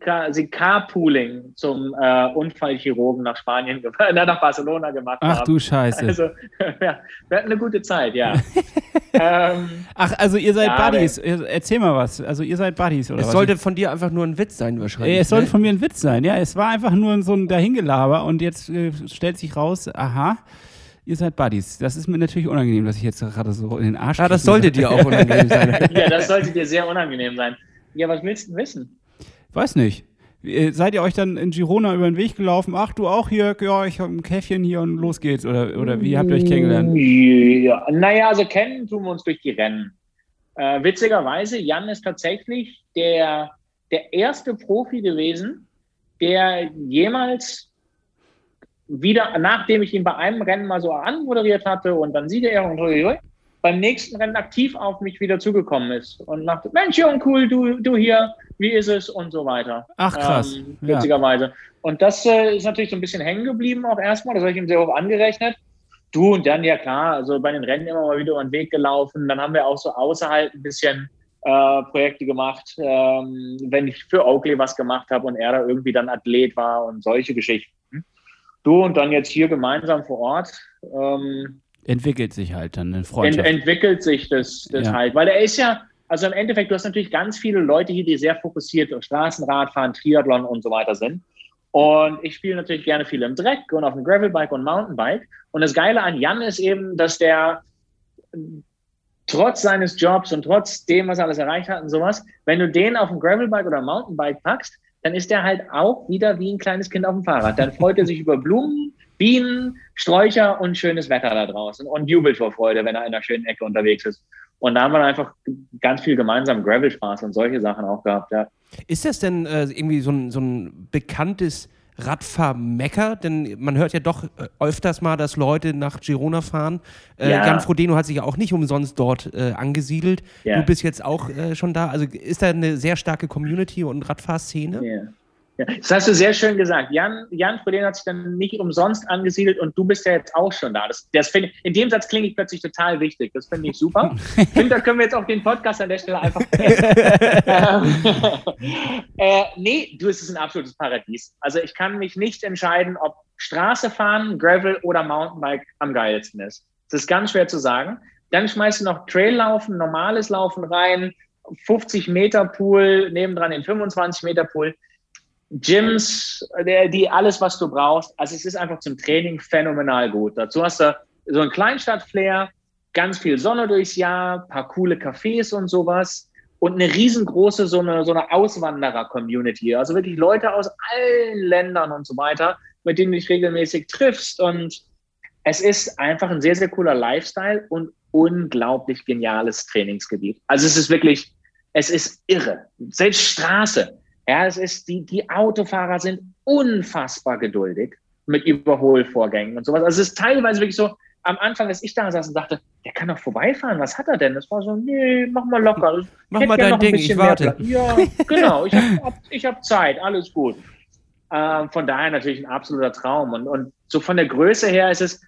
quasi Carpooling zum äh, Unfallchirurgen nach Spanien, nach Barcelona gemacht Ach, haben. Ach du Scheiße. Also, ja, wir hatten eine gute Zeit, ja. ähm, Ach, also ihr seid ja, Buddies. Erzähl mal was. Also ihr seid Buddies, oder Es was? sollte von dir einfach nur ein Witz sein, wahrscheinlich. Es sollte ne? von mir ein Witz sein, ja. Es war einfach nur so ein Dahingelaber und jetzt äh, stellt sich raus, aha, ihr seid Buddies. Das ist mir natürlich unangenehm, dass ich jetzt gerade so in den Arsch Ja, das sollte dir auch unangenehm sein. ja, das sollte dir sehr unangenehm sein. Ja, was willst du wissen? Weiß nicht. Äh, seid ihr euch dann in Girona über den Weg gelaufen? Ach, du auch hier? Ja, ich habe ein Käffchen hier und los geht's. Oder, oder wie habt ihr euch kennengelernt? Ja, naja, also kennen tun wir uns durch die Rennen. Äh, witzigerweise, Jan ist tatsächlich der, der erste Profi gewesen, der jemals wieder, nachdem ich ihn bei einem Rennen mal so anmoderiert hatte und dann sieht er und beim nächsten Rennen aktiv auf mich wieder zugekommen ist und dachte, Mensch, Jung, cool, du, du hier, wie ist es und so weiter. Ach krass. Ähm, witzigerweise. Ja. Und das äh, ist natürlich so ein bisschen hängen geblieben auch erstmal, das habe ich ihm sehr hoch angerechnet. Du und dann, ja klar, also bei den Rennen immer mal wieder über den Weg gelaufen. Dann haben wir auch so außerhalb ein bisschen äh, Projekte gemacht, ähm, wenn ich für Oakley was gemacht habe und er da irgendwie dann Athlet war und solche Geschichten. Du und dann jetzt hier gemeinsam vor Ort. Ähm, entwickelt sich halt dann eine Freundschaft. Ent entwickelt sich das, das ja. halt, weil er ist ja, also im Endeffekt, du hast natürlich ganz viele Leute hier, die sehr fokussiert auf Straßenradfahren, Triathlon und so weiter sind. Und ich spiele natürlich gerne viel im Dreck und auf dem Gravelbike und Mountainbike. Und das Geile an Jan ist eben, dass der trotz seines Jobs und trotz dem, was er alles erreicht hat und sowas, wenn du den auf dem Gravelbike oder Mountainbike packst, dann ist er halt auch wieder wie ein kleines Kind auf dem Fahrrad. Dann freut er sich über Blumen, Bienen, Sträucher und schönes Wetter da draußen und jubelt vor Freude, wenn er in einer schönen Ecke unterwegs ist. Und da haben wir einfach ganz viel gemeinsam Gravel-Spaß und solche Sachen auch gehabt, ja. Ist das denn äh, irgendwie so ein, so ein bekanntes Radfahrmecker? Denn man hört ja doch äh, öfters mal, dass Leute nach Girona fahren. Äh, Ja. Jan Frodeno hat sich ja auch nicht umsonst dort äh, angesiedelt. Ja. Du bist jetzt auch äh, schon da. Also ist da eine sehr starke Community und Radfahrszene? Ja. Ja, das hast du sehr schön gesagt. Jan, Jan Frodeno hat sich dann nicht umsonst angesiedelt und du bist ja jetzt auch schon da. Das, das finde ich, in dem Satz klinge ich plötzlich total wichtig. Das finde ich super. Ich finde, da können wir jetzt auch den Podcast an der Stelle einfach äh, nee, du, es ist ein absolutes Paradies. Also ich kann mich nicht entscheiden, ob Straße fahren, Gravel oder Mountainbike am geilsten ist. Das ist ganz schwer zu sagen. Dann schmeißt du noch Traillaufen, normales Laufen rein, 50 Meter Pool, nebendran den 25 Meter Pool. Gyms, der, die alles, was du brauchst. Also es ist einfach zum Training phänomenal gut. Dazu hast du so ein Kleinstadt-Flair, ganz viel Sonne durchs Jahr, paar coole Cafés und sowas und eine riesengroße so eine, so eine Auswanderer-Community. Also wirklich Leute aus allen Ländern und so weiter, mit denen du dich regelmäßig triffst. Und es ist einfach ein sehr, sehr cooler Lifestyle und unglaublich geniales Trainingsgebiet. Also es ist wirklich, es ist irre. Selbst Straße. Ja, es ist, die, die Autofahrer sind unfassbar geduldig mit Überholvorgängen und sowas. Also es ist teilweise wirklich so, am Anfang, als ich da saß und dachte, der kann doch vorbeifahren, was hat er denn? Das war so, nee, mach mal locker. Ich Mach mal dein Ding, ich warte. Ja, genau, ich habe ich hab Zeit, alles gut. Ähm, von daher natürlich ein absoluter Traum. Und, und so von der Größe her ist es,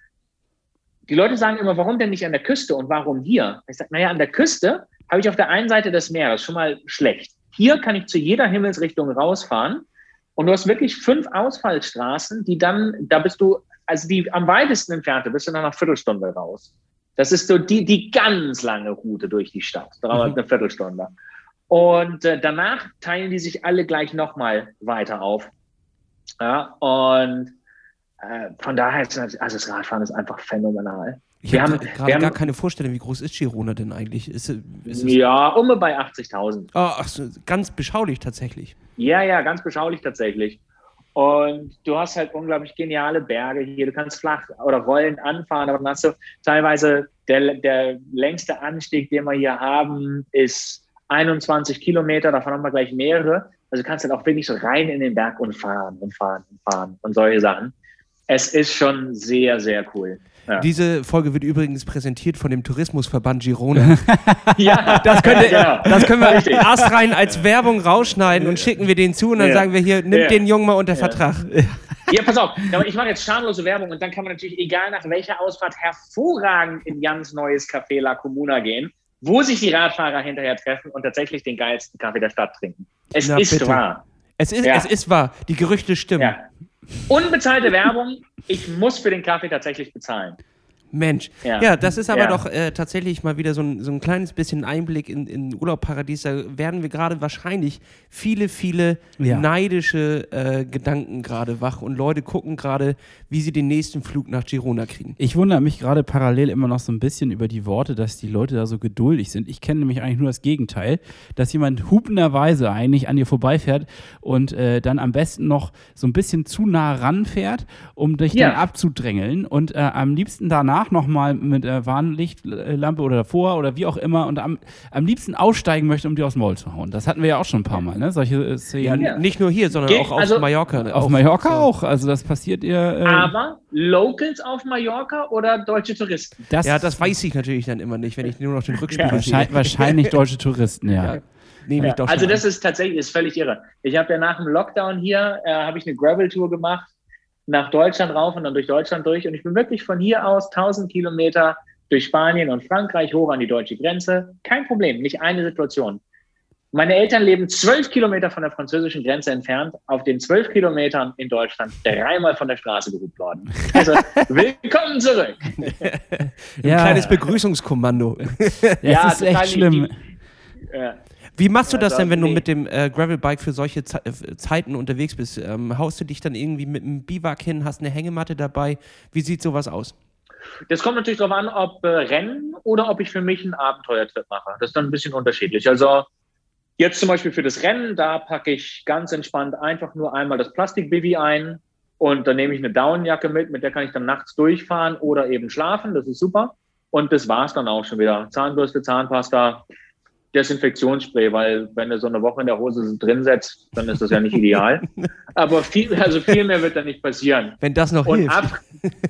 die Leute sagen immer, warum denn nicht an der Küste und warum hier? Ich sage, naja, an der Küste habe ich auf der einen Seite das Meer, das ist schon mal schlecht. Hier kann ich zu jeder Himmelsrichtung rausfahren und du hast wirklich fünf Ausfallstraßen, die dann, da bist du, also die am weitesten entfernte, bist du nach einer Viertelstunde raus. Das ist so die, die ganz lange Route durch die Stadt, dauert eine Viertelstunde. Und äh, danach teilen die sich alle gleich nochmal weiter auf. Ja, und äh, von daher ist also das Radfahren ist einfach phänomenal. Ich Wir habe haben- gerade gar keine Vorstellung, wie groß ist Girona denn eigentlich? Ist, ist Ja, um bei 80.000. Ah, ach so, ganz beschaulich tatsächlich. Ja, ja, ganz beschaulich tatsächlich. Und du hast halt unglaublich geniale Berge hier. Du kannst flach oder rollend anfahren, aber dann hast du teilweise der, der längste Anstieg, den wir hier haben, ist 21 Kilometer. Davon haben wir gleich mehrere. Also du kannst dann auch wirklich so rein in den Berg und fahren und fahren und fahren und solche Sachen. Es ist schon sehr, sehr cool. Ja, Diese Folge wird übrigens präsentiert von dem Tourismusverband Girona. ja Das, könnte, genau. das können wir Richtig. erst rein als Werbung rausschneiden und schicken wir den zu und dann Ja. sagen wir hier, nimm Ja. den Jungen mal unter Ja. Vertrag. Ja, pass auf, ich mache jetzt schamlose Werbung und dann kann man natürlich, egal nach welcher Ausfahrt, hervorragend in Jans neues Café La Comuna gehen, wo sich die Radfahrer hinterher treffen und tatsächlich den geilsten Kaffee der Stadt trinken. Es Na, ist bitte. wahr. Es ist, Ja. es ist wahr, die Gerüchte stimmen. Ja. Unbezahlte Werbung, ich muss für den Kaffee tatsächlich bezahlen. Mensch. Ja. Ja. das ist aber Ja. doch äh, tatsächlich mal wieder so ein, so ein kleines bisschen Einblick in, in Urlaubparadies. Da werden wir gerade wahrscheinlich viele, viele Ja. neidische äh, Gedanken gerade wach und Leute gucken gerade, wie sie den nächsten Flug nach Girona kriegen. Ich wundere mich gerade parallel immer noch so ein bisschen über die Worte, dass die Leute da so geduldig sind. Ich kenne nämlich eigentlich nur das Gegenteil, dass jemand hupenderweise eigentlich an dir vorbeifährt und äh, dann am besten noch so ein bisschen zu nah ranfährt, um dich Ja. dann abzudrängeln und äh, am liebsten danach nochmal mit äh, Warnlichtlampe oder davor oder wie auch immer und am, am liebsten aussteigen möchte, um dir aufs Maul zu hauen. Das hatten wir ja auch schon ein paar Mal, ne? Solche äh, Szenen. Ja. Nicht nur hier, sondern Ge- auch auf also- Mallorca. Auf Mallorca auch. Also das passiert ihr. Äh, Aber Locals auf Mallorca oder deutsche Touristen? das Ja, das weiß ich natürlich dann immer nicht, wenn ich nur noch den Rückspiegel Ja. sehe. wahrscheinlich, wahrscheinlich deutsche Touristen, ja. Ja. Nehme ich Ja, doch also das an. ist tatsächlich ist völlig irre. Ich habe ja nach dem Lockdown hier äh, habe ich eine Gravel-Tour gemacht nach Deutschland rauf und dann durch Deutschland durch und ich bin wirklich von hier aus 1000 Kilometer durch Spanien und Frankreich hoch an die deutsche Grenze. Kein Problem, nicht eine Situation. Meine Eltern leben zwölf Kilometer von der französischen Grenze entfernt, auf den zwölf Kilometern in Deutschland dreimal von der Straße gerufen worden. Also willkommen zurück. Ein Ja. kleines Begrüßungskommando. Das Ja, ist echt total schlimm. die- Ja. Wie machst du das denn, wenn du mit dem äh, Gravelbike für solche Ze äh, Zeiten unterwegs bist? Ähm, haust du dich dann irgendwie mit einem Biwak hin, hast eine Hängematte dabei? Wie sieht sowas aus? Das kommt natürlich darauf an, ob äh, Rennen oder ob ich für mich einen Abenteuertrip mache. Das ist dann ein bisschen unterschiedlich. Also Jetzt zum Beispiel für das Rennen, da packe ich ganz entspannt einfach nur einmal das Plastik-Bivi ein und dann nehme ich eine Downjacke mit, mit der kann ich dann nachts durchfahren oder eben schlafen. Das ist super. Und das war's dann auch schon wieder. Zahnbürste, Zahnpasta, Desinfektionsspray, weil wenn du so eine Woche in der Hose drin setzt, dann ist das ja nicht ideal. Aber viel, also viel mehr wird da nicht passieren. Wenn das noch Und hilft. Af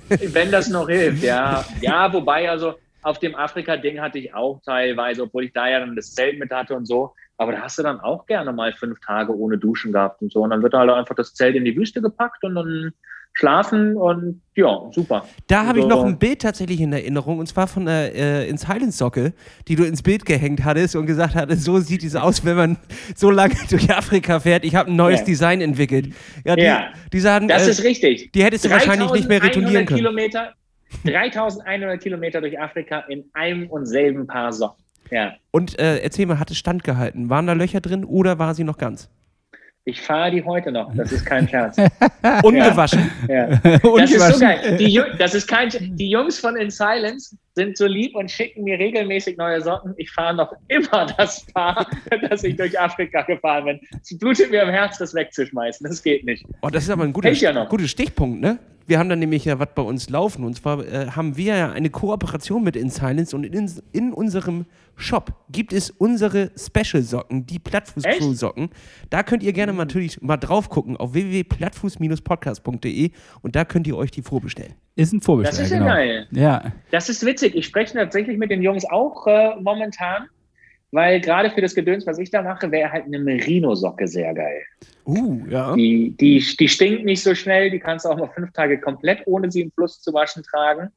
wenn das noch hilft, ja. Ja, wobei also auf dem Afrika-Ding hatte ich auch teilweise, obwohl ich da ja dann das Zelt mit hatte und so. Aber da hast du dann auch gerne mal fünf Tage ohne Duschen gehabt und so. Und dann wird halt einfach das Zelt in die Wüste gepackt und dann schlafen und ja, super. Da habe ich Also- noch ein Bild tatsächlich in Erinnerung und zwar von der äh, ins Socke, die du ins Bild gehängt hattest und gesagt hattest, so sieht es aus, wenn man so lange durch Afrika fährt. Ich habe ein neues Ja. Design entwickelt. Ja, die, Ja. die sagen, Das äh, ist richtig. die hättest du wahrscheinlich nicht mehr retournieren 3100 können. Kilometer, 3100 Kilometer durch Afrika in einem und selben Paar Socken. Ja. Und äh, erzähl mal, hat es standgehalten? Waren da Löcher drin oder war sie noch ganz? Ich fahre die heute noch. Das ist kein Scherz. Ungewaschen. Ja. Das ist so geil. Die, das ist kein, die Jungs von In Silence sind so lieb und schicken mir regelmäßig neue Socken. Ich fahre noch immer das Paar, das ich durch Afrika gefahren bin. Es blutet mir im Herz, das wegzuschmeißen. Das geht nicht. Oh, das ist aber ein guter, ja noch. guter Stichpunkt, ne? Wir haben dann nämlich ja was bei uns laufen. Und zwar äh, haben wir ja eine Kooperation mit In Silence und in, in unserem Shop gibt es unsere Special-Socken, die Plattfuß-Crew-Socken. Da könnt ihr gerne mal natürlich mal drauf gucken auf www.plattfuß-podcast.de und da könnt ihr euch die vorbestellen. Ist ein Vorbesteller, Das ist ja genau. geil. Ja, Das ist witzig. Ich spreche tatsächlich mit den Jungs auch äh, momentan, weil gerade für das Gedöns, was ich da mache, wäre halt eine Merino-Socke sehr geil. Uh, ja. Die, die, die stinkt nicht so schnell, die kannst du auch noch fünf Tage komplett ohne sie im Fluss zu waschen tragen.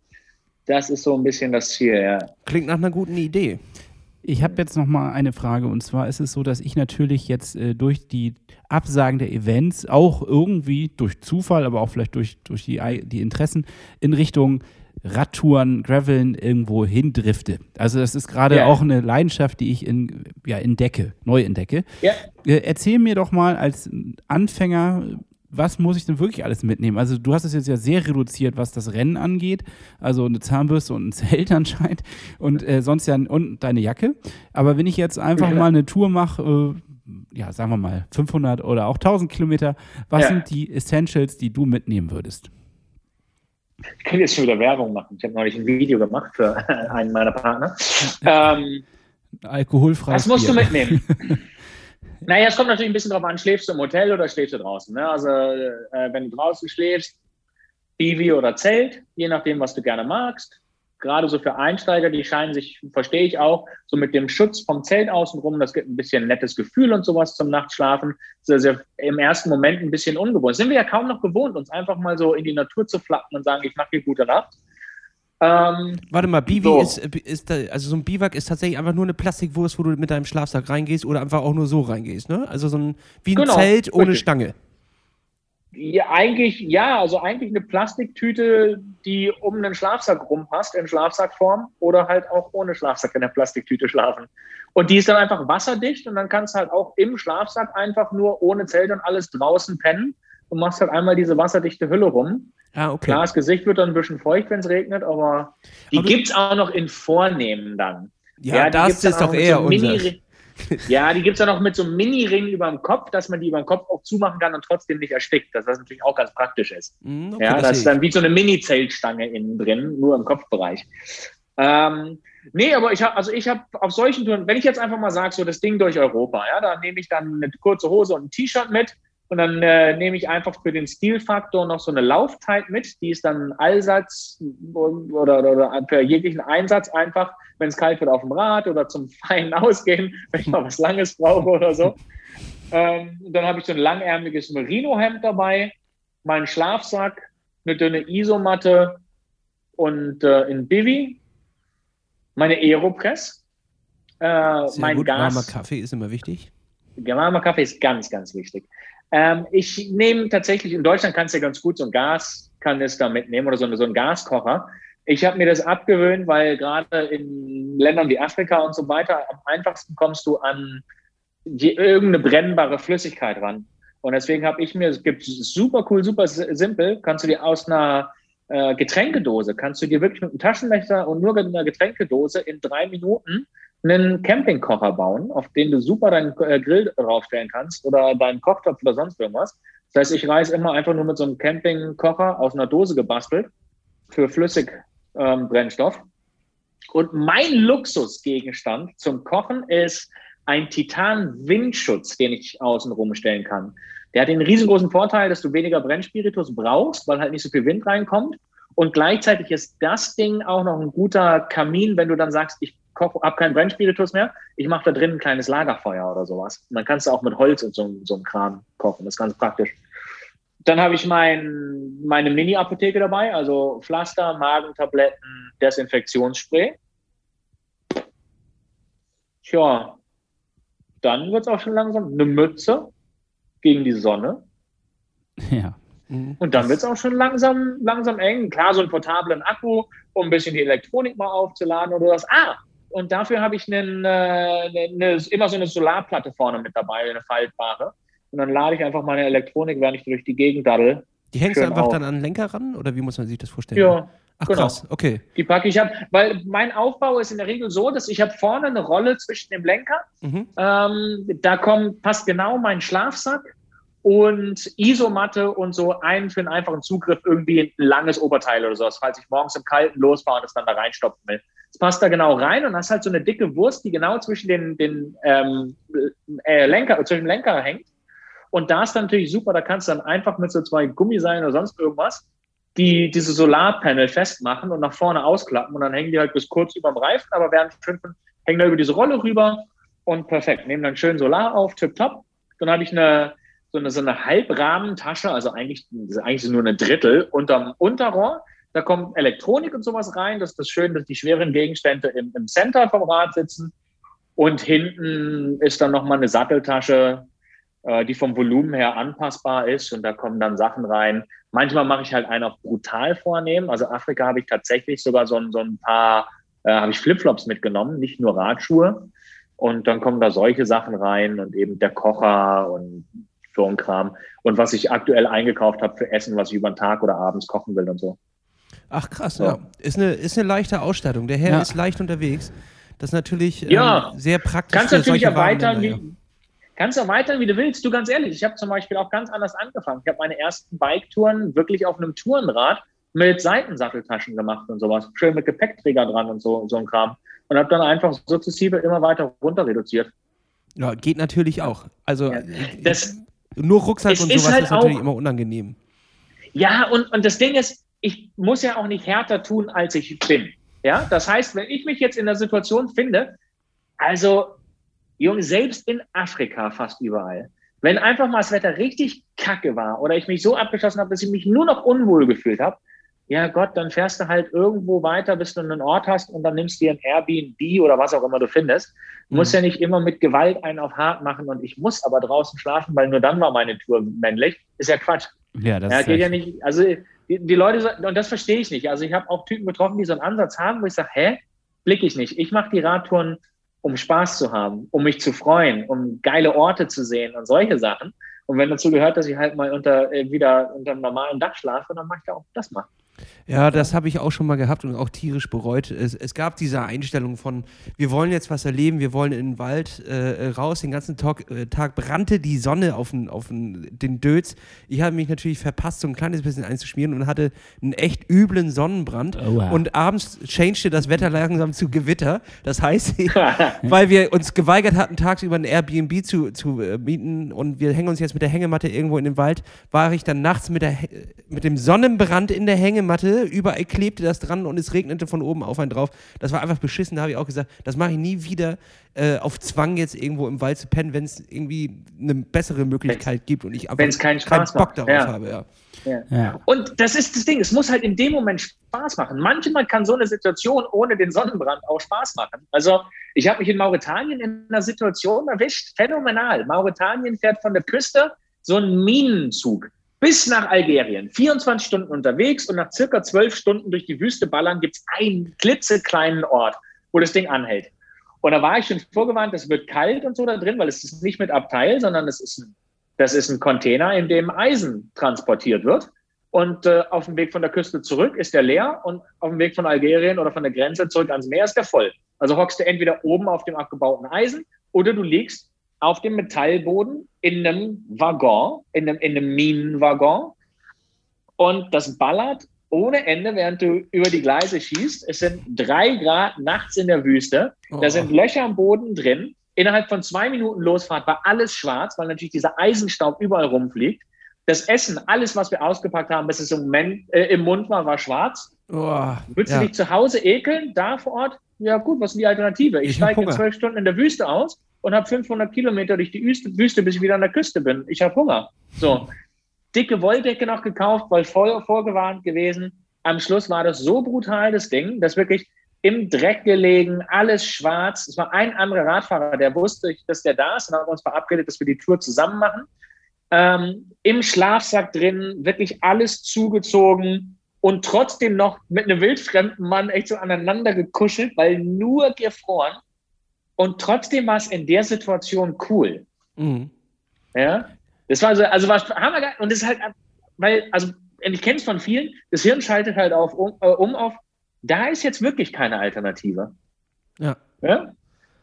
Das ist so ein bisschen das Ziel, ja. Klingt nach einer guten Idee. Ich habe jetzt noch mal eine Frage und zwar ist es so, dass ich natürlich jetzt äh, durch die Absagen der Events auch irgendwie durch Zufall, aber auch vielleicht durch, durch die, die Interessen in Richtung Radtouren, Graveln irgendwo hindrifte. Also das ist gerade Ja. auch eine Leidenschaft, die ich in, ja, entdecke, neu entdecke. Ja, Äh, erzähl mir doch mal als Anfänger, was muss ich denn wirklich alles mitnehmen? Also du hast es jetzt ja sehr reduziert, was das Rennen angeht. Also eine Zahnbürste und ein Zelt anscheinend und äh, sonst ja und deine Jacke. Aber wenn ich jetzt einfach Ja. mal eine Tour mache, äh, ja, sagen wir mal 500 oder auch 1000 Kilometer, was sind die Essentials, die du mitnehmen würdest? Ich kann jetzt schon wieder Werbung machen. Ich habe neulich ein Video gemacht für einen meiner Partner. Ähm, Alkoholfrei. Was musst du mitnehmen? naja, es kommt natürlich ein bisschen drauf an, schläfst du im Hotel oder schläfst du draußen. Ne? Also, äh, wenn du draußen schläfst, Bivi oder Zelt, je nachdem, was du gerne magst. Gerade so für Einsteiger, die scheinen sich, verstehe ich auch, so mit dem Schutz vom Zelt außenrum, das gibt ein bisschen ein nettes Gefühl und sowas zum Nachtschlafen. Das ist ja im ersten Moment ein bisschen ungewohnt. Sind wir ja kaum noch gewohnt, uns einfach mal so in die Natur zu flappen und sagen, ich mache hier gute Nacht. Ähm, Warte mal, Bivi So. ist, ist da, also so ein Biwak ist tatsächlich einfach nur eine Plastikwurst, wo du mit deinem Schlafsack reingehst oder einfach auch nur so reingehst, ne? Also so ein, wie ein Genau, Zelt ohne richtig. Stange. Ja, eigentlich, ja, also eigentlich eine Plastiktüte, die um einen Schlafsack rumpasst, in Schlafsackform oder halt auch ohne Schlafsack in der Plastiktüte schlafen. Und die ist dann einfach wasserdicht und dann kannst du halt auch im Schlafsack einfach nur ohne Zelt und alles draußen pennen und machst halt einmal diese wasserdichte Hülle rum. Ah, okay. Klar, das Gesicht wird dann ein bisschen feucht, wenn es regnet, aber die Aber gibt's auch noch in Vornehmen dann. Ja, die das ist doch eher so unser. Ja, die gibt es ja noch mit so einem Mini-Ring über dem Kopf, dass man die über dem Kopf auch zumachen kann und trotzdem nicht erstickt. Dass das natürlich auch ganz praktisch ist. Hm, okay, ja, das das ist dann wie so eine Mini-Zeltstange innen drin, nur im Kopfbereich. Ähm, nee, aber ich habe, also ich habe auf solchen Touren, wenn ich jetzt einfach mal sage, so das Ding durch Europa, ja, da nehme ich dann eine kurze Hose und ein T-Shirt mit und dann äh, nehme ich einfach für den Stilfaktor noch so eine Laufzeit mit, die ist dann Allsatz oder, oder, oder für jeglichen Einsatz einfach, wenn es kalt wird auf dem Rad oder zum feinen Ausgehen, wenn ich mal was Langes brauche oder so. Ähm, dann habe ich so ein langärmeliges Merino-Hemd dabei, meinen Schlafsack, eine dünne Isomatte und äh, ein Bivi, meine Aeropress, äh, mein gut, warmer Gas. Kaffee ist immer wichtig. Warmer Kaffee ist ganz, ganz wichtig. Ähm, ich nehme tatsächlich, in Deutschland kannst du ja ganz gut so ein Gaskanister mitnehmen oder so, so einen Gaskocher. Ich habe mir das abgewöhnt, weil gerade in Ländern wie Afrika und so weiter am einfachsten kommst du an die, irgendeine brennbare Flüssigkeit ran. Und deswegen habe ich mir, es gibt super cool, super si- simpel, kannst du dir aus einer äh, Getränkedose, kannst du dir wirklich mit einem Taschenmesser und nur mit einer Getränkedose in drei Minuten einen Campingkocher bauen, auf den du super deinen äh, Grill draufstellen kannst oder deinen Kochtopf oder sonst irgendwas. Das heißt, ich reise immer einfach nur mit so einem Campingkocher aus einer Dose gebastelt für Flüssigbrennstoff. Ähm, und mein Luxusgegenstand zum Kochen ist ein Titan-Windschutz, den ich außen rumstellen kann. Der hat den riesengroßen Vorteil, dass du weniger Brennspiritus brauchst, weil halt nicht so viel Wind reinkommt. Und gleichzeitig ist das Ding auch noch ein guter Kamin, wenn du dann sagst, ich habe keinen Brennspiritus mehr, ich mache da drin ein kleines Lagerfeuer oder sowas. Und dann kannst du auch mit Holz und so, so einem Kram kochen. Das ist ganz praktisch. Dann habe ich mein, meine Mini-Apotheke dabei, also Pflaster, Magentabletten, Desinfektionsspray. Tja, dann wird es auch schon langsam eine Mütze gegen die Sonne. Ja. Mhm. Und dann wird es auch schon langsam, langsam eng. Klar, so einen portablen Akku, um ein bisschen die Elektronik mal aufzuladen oder was. Ah, und dafür habe ich einen, äh, eine, immer so eine Solarplatte vorne mit dabei, eine faltbare. Und dann lade ich einfach meine Elektronik, während ich durch die Gegend daddel. Die hängst du einfach auf. dann an den Lenker ran oder wie muss man sich das vorstellen? Ja. Ach genau. krass, okay. Die packe ich ab, weil mein Aufbau ist in der Regel so, dass ich habe vorne eine Rolle zwischen dem Lenker. Mhm. Ähm, da kommt, passt genau mein Schlafsack und Isomatte und so ein für einen einfachen Zugriff irgendwie ein langes Oberteil oder sowas, falls ich morgens im Kalten losfahre und es dann da reinstopfen will. Es passt da genau rein und hast halt so eine dicke Wurst, die genau zwischen den, den ähm, äh, Lenker, zwischen dem Lenker hängt. Und da ist dann natürlich super, da kannst du dann einfach mit so zwei Gummiseilen oder sonst irgendwas die diese Solarpanel festmachen und nach vorne ausklappen und dann hängen die halt bis kurz über dem Reifen, aber während Schimpfen hängen da über diese Rolle rüber und perfekt. Nehmen dann schön Solar auf, tipptopp. Dann habe ich eine so eine, so eine Halbrahmentasche, also eigentlich, eigentlich nur eine Drittel unterm Unterrohr. Da kommt Elektronik und sowas rein. Das ist das schön, dass die schweren Gegenstände im, im Center vom Rad sitzen. Und hinten ist dann nochmal eine Satteltasche, die vom Volumen her anpassbar ist. Und da kommen dann Sachen rein. Manchmal mache ich halt einen auf brutal vornehmen. Also Afrika habe ich tatsächlich sogar so, so ein paar, äh, habe ich Flipflops mitgenommen, nicht nur Radschuhe. Und dann kommen da solche Sachen rein und eben der Kocher und so ein Kram. Und was ich aktuell eingekauft habe für Essen, was ich über den Tag oder abends kochen will und so. Ach krass, so. ja. Ist eine, ist eine leichte Ausstattung. Der Herr ja. ist leicht unterwegs. Das ist natürlich ja. ähm, sehr praktisch. Kannst natürlich erweitern, wie, kannst erweitern, wie du willst. Du ganz ehrlich, ich habe zum Beispiel auch ganz anders angefangen. Ich habe meine ersten Bike-Touren wirklich auf einem Tourenrad mit Seitensatteltaschen gemacht und sowas. Schön mit Gepäckträger dran und so, so ein Kram. Und habe dann einfach sukzessive immer weiter runter reduziert. Ja, geht natürlich auch. Also ja. das, nur Rucksack und sowas halt ist natürlich immer unangenehm. Ja, und, und das Ding ist, ich muss ja auch nicht härter tun, als ich bin. Ja, das heißt, wenn ich mich jetzt in der Situation finde, also, Junge, selbst in Afrika fast überall, wenn einfach mal das Wetter richtig kacke war oder ich mich so abgeschossen habe, dass ich mich nur noch unwohl gefühlt habe, ja Gott, dann fährst du halt irgendwo weiter, bis du einen Ort hast und dann nimmst du dir ein Airbnb oder was auch immer du findest. Du musst mhm. ja nicht immer mit Gewalt einen auf hart machen und ich muss aber draußen schlafen, weil nur dann war meine Tour männlich. Ist ja Quatsch. Ja, das ja, geht echt. ja nicht. Also die, die Leute, und das verstehe ich nicht. Also ich habe auch Typen getroffen, die so einen Ansatz haben, wo ich sage, hä, blick ich nicht. Ich mache die Radtouren, um Spaß zu haben, um mich zu freuen, um geile Orte zu sehen und solche Sachen. Und wenn dazu gehört, dass ich halt mal unter, äh, wieder unter einem normalen Dach schlafe, dann mache ich da auch das mal. Ja, das habe ich auch schon mal gehabt und auch tierisch bereut. Es, es, gab diese Einstellung von, wir wollen jetzt was erleben, wir wollen in den Wald äh, raus. Den ganzen Tag, äh, Tag, brannte die Sonne auf, den, auf den, den Dötz. Ich habe mich natürlich verpasst, so ein kleines bisschen einzuschmieren und hatte einen echt üblen Sonnenbrand. Oh, wow. Und abends changete das Wetter langsam zu Gewitter. Das heißt, weil wir uns geweigert hatten, tagsüber ein Airbnb zu, zu äh, mieten und wir hängen uns jetzt mit der Hängematte irgendwo in den Wald, war ich dann nachts mit, der, mit dem Sonnenbrand in der Hängematte Hängematte, überall klebte das dran und es regnete von oben auf einen drauf. Das war einfach beschissen, da habe ich auch gesagt, das mache ich nie wieder äh, auf Zwang jetzt irgendwo im Wald zu pennen, wenn es irgendwie eine bessere Möglichkeit wenn's, gibt und ich einfach keinen, keinen Bock macht. darauf ja. habe. Ja. Ja. Ja. Und das ist das Ding, es muss halt in dem Moment Spaß machen. Manchmal kann so eine Situation ohne den Sonnenbrand auch Spaß machen. Also ich habe mich in Mauretanien in einer Situation erwischt, phänomenal. Mauretanien fährt von der Küste so ein Minenzug bis nach Algerien. 24 Stunden unterwegs und nach circa 12 Stunden durch die Wüste ballern gibt es einen klitzekleinen Ort, wo das Ding anhält. Und da war ich schon vorgewarnt, es wird kalt und so da drin, weil es ist nicht mit Abteil, sondern es ist ein, das ist ein Container, in dem Eisen transportiert wird. Und äh, auf dem Weg von der Küste zurück ist der leer und auf dem Weg von Algerien oder von der Grenze zurück ans Meer ist der voll. Also hockst du entweder oben auf dem abgebauten Eisen oder du liegst auf dem Metallboden in einem Waggon, in einem, in einem Minenwaggon. Und das ballert ohne Ende, während du über die Gleise schießt. Es sind drei Grad nachts in der Wüste. Da Oh. sind Löcher am Boden drin. Innerhalb von zwei Minuten Losfahrt war alles schwarz, weil natürlich dieser Eisenstaub überall rumfliegt. Das Essen, alles, was wir ausgepackt haben, bis es im, Moment, äh, im Mund war, war schwarz. Oh, Würdest ja. du dich zu Hause ekeln, da vor Ort? Ja gut, was ist die Alternative? Ich, Ich steige zwölf Stunden in der Wüste aus und habe 500 Kilometer durch die Wüste, Wüste, bis ich wieder an der Küste bin. Ich habe Hunger. So, dicke Wolldecke noch gekauft, weil voll vorgewarnt gewesen. Am Schluss war das so brutal, das Ding, dass wirklich im Dreck gelegen, alles schwarz. Es war ein anderer Radfahrer, der wusste, dass der da ist und haben uns verabredet, dass wir die Tour zusammen machen. Ähm, Im Schlafsack drin, wirklich alles zugezogen und trotzdem noch mit einem wildfremden Mann echt so aneinander gekuschelt, weil nur gefroren. Und trotzdem war es in der Situation cool. Mhm. Ja, das war so, also war hammergeil. Und das ist halt, weil, also, ich kenne es von vielen, das Hirn schaltet halt auf, um, äh, um auf, da ist jetzt wirklich keine Alternative. Ja. ja?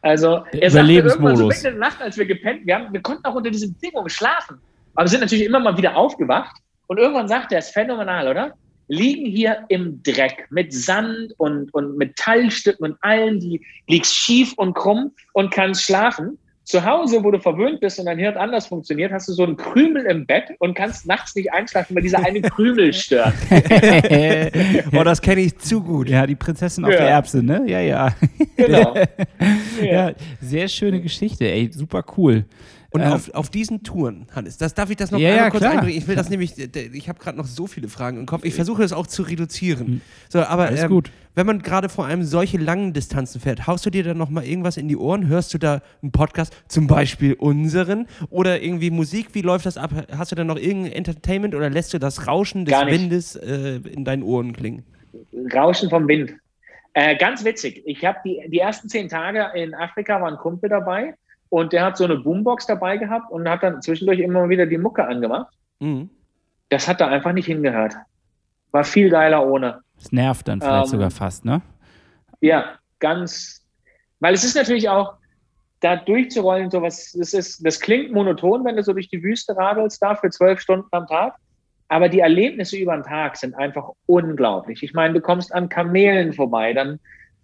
Also, er sagte irgendwann so Überlebensmodus. mitten in der Nacht, als wir gepennt, wir, haben, wir konnten auch unter diesen Bedingungen schlafen. Aber wir sind natürlich immer mal wieder aufgewacht. Und irgendwann sagt er, es ist phänomenal, oder? Liegen hier im Dreck mit Sand und, und Metallstücken und allem, die liegst schief und krumm und kannst schlafen. Zu Hause, wo du verwöhnt bist und dein Hirn anders funktioniert, hast du so einen Krümel im Bett und kannst nachts nicht einschlafen, weil dieser eine Krümel stört. Oh, das kenne ich zu gut. ja, die Prinzessin auf Ja. der Erbse, ne? Ja, ja. Genau. Ja, sehr schöne Geschichte, ey, super cool. Und Ähm, auf, auf diesen Touren, Hannes, das darf ich das noch Ja, einmal kurz klar. einbringen. Ich will das nämlich, ich habe gerade noch so viele Fragen im Kopf. Ich versuche das auch zu reduzieren. So, aber ähm, gut. wenn man gerade vor allem solche langen Distanzen fährt, haust du dir dann noch mal irgendwas in die Ohren? Hörst du da einen Podcast, zum Beispiel unseren, oder irgendwie Musik? Wie läuft das ab? Hast du da noch irgendein Entertainment oder lässt du das Rauschen des. Windes äh, in deinen Ohren klingen? Rauschen vom Wind. Äh, ganz witzig. Ich habe die, die ersten zehn Tage in Afrika war ein Kumpel dabei und der hat so eine Boombox dabei gehabt und hat dann zwischendurch immer wieder die Mucke angemacht. Mhm. Das hat da einfach nicht hingehört. War viel geiler ohne. Das nervt dann vielleicht Ähm, sogar fast, ne? Ja, ganz. Weil es ist natürlich auch, da durchzurollen, sowas, das ist, das klingt monoton, wenn du so durch die Wüste radelst, da für zwölf Stunden am Tag. Aber die Erlebnisse über den Tag sind einfach unglaublich. Ich meine, du kommst an Kamelen vorbei, dann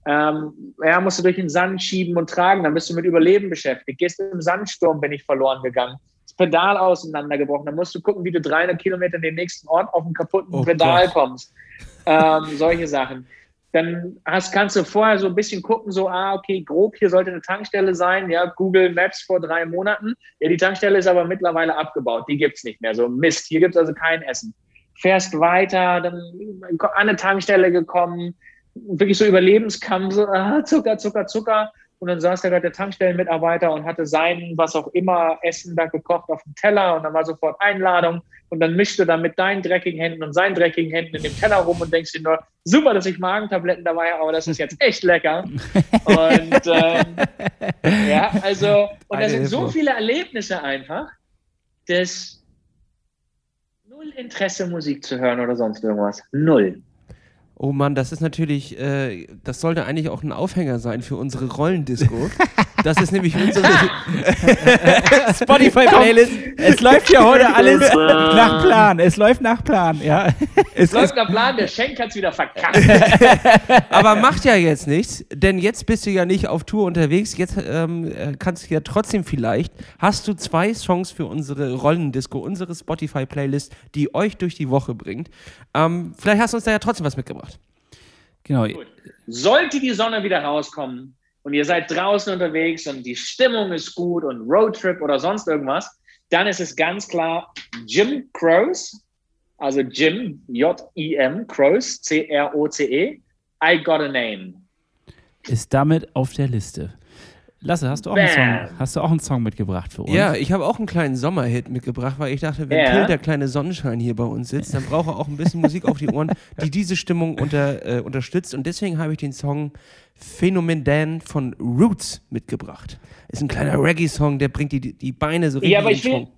ähm, ja, musst du durch den Sand schieben und tragen, dann bist du mit Überleben beschäftigt. Gehst im Sandsturm, bin ich verloren gegangen. Das Pedal auseinandergebrochen, dann musst du gucken, wie du 300 Kilometer in den nächsten Ort auf einen kaputten Oh Pedal Gott. kommst. Ähm, solche Sachen dann hast, kannst du vorher so ein bisschen gucken, so, ah, okay, grob, hier sollte eine Tankstelle sein, ja, Google Maps vor drei Monaten. Ja, die Tankstelle ist aber mittlerweile abgebaut, die gibt's nicht mehr. So, Mist, hier gibt's also kein Essen. Fährst weiter, dann an eine Tankstelle gekommen, wirklich so Überlebenskampf, so, ah, Zucker, Zucker, Zucker. Und dann saß da gerade der Tankstellenmitarbeiter und hatte sein, was auch immer, Essen da gekocht auf dem Teller und dann war sofort Einladung und dann mischst du dann mit deinen dreckigen Händen und seinen dreckigen Händen in dem Teller rum und denkst dir nur, super, dass ich Magentabletten dabei habe, aber das ist jetzt echt lecker. Und ähm, ja, also, und da sind so viele Erlebnisse einfach, dass null Interesse, Musik zu hören oder sonst irgendwas. Null. Oh Mann, das ist natürlich, äh, das sollte eigentlich auch ein Aufhänger sein für unsere Rollendisco. Das ist nämlich unsere Spotify-Playlist. Es läuft ja heute alles nach Plan. Es läuft nach Plan, ja. Es läuft nach Plan, der Schenk hat's wieder verkackt. Aber macht ja jetzt nichts, denn jetzt bist du ja nicht auf Tour unterwegs. Jetzt ähm, äh, kannst du ja trotzdem vielleicht, hast du zwei Songs für unsere Rollendisco, unsere Spotify-Playlist, die euch durch die Woche bringt. Ähm, vielleicht hast du uns da ja trotzdem was mitgebracht. Genau. Sollte die Sonne wieder rauskommen und ihr seid draußen unterwegs und die Stimmung ist gut und Roadtrip oder sonst irgendwas, dann ist es ganz klar Jim Croce, also Jim, J-I-M, Croce, C-R-O-C-E, I Got a Name. Ist damit auf der Liste. Lasse, hast du auch einen. Song, hast du auch einen Song mitgebracht für uns? Ja, ich habe auch einen kleinen Sommerhit mitgebracht, weil ich dachte, wenn Ja. Till, der kleine Sonnenschein, hier bei uns sitzt, dann braucht er auch ein bisschen Musik auf die Ohren, die diese Stimmung unter, äh, unterstützt. Und deswegen habe ich den Song Phänomen Dan von Roots mitgebracht. Ist ein kleiner Reggae-Song, der bringt die, die Beine so richtig Ja, aber in ich will, Schwung.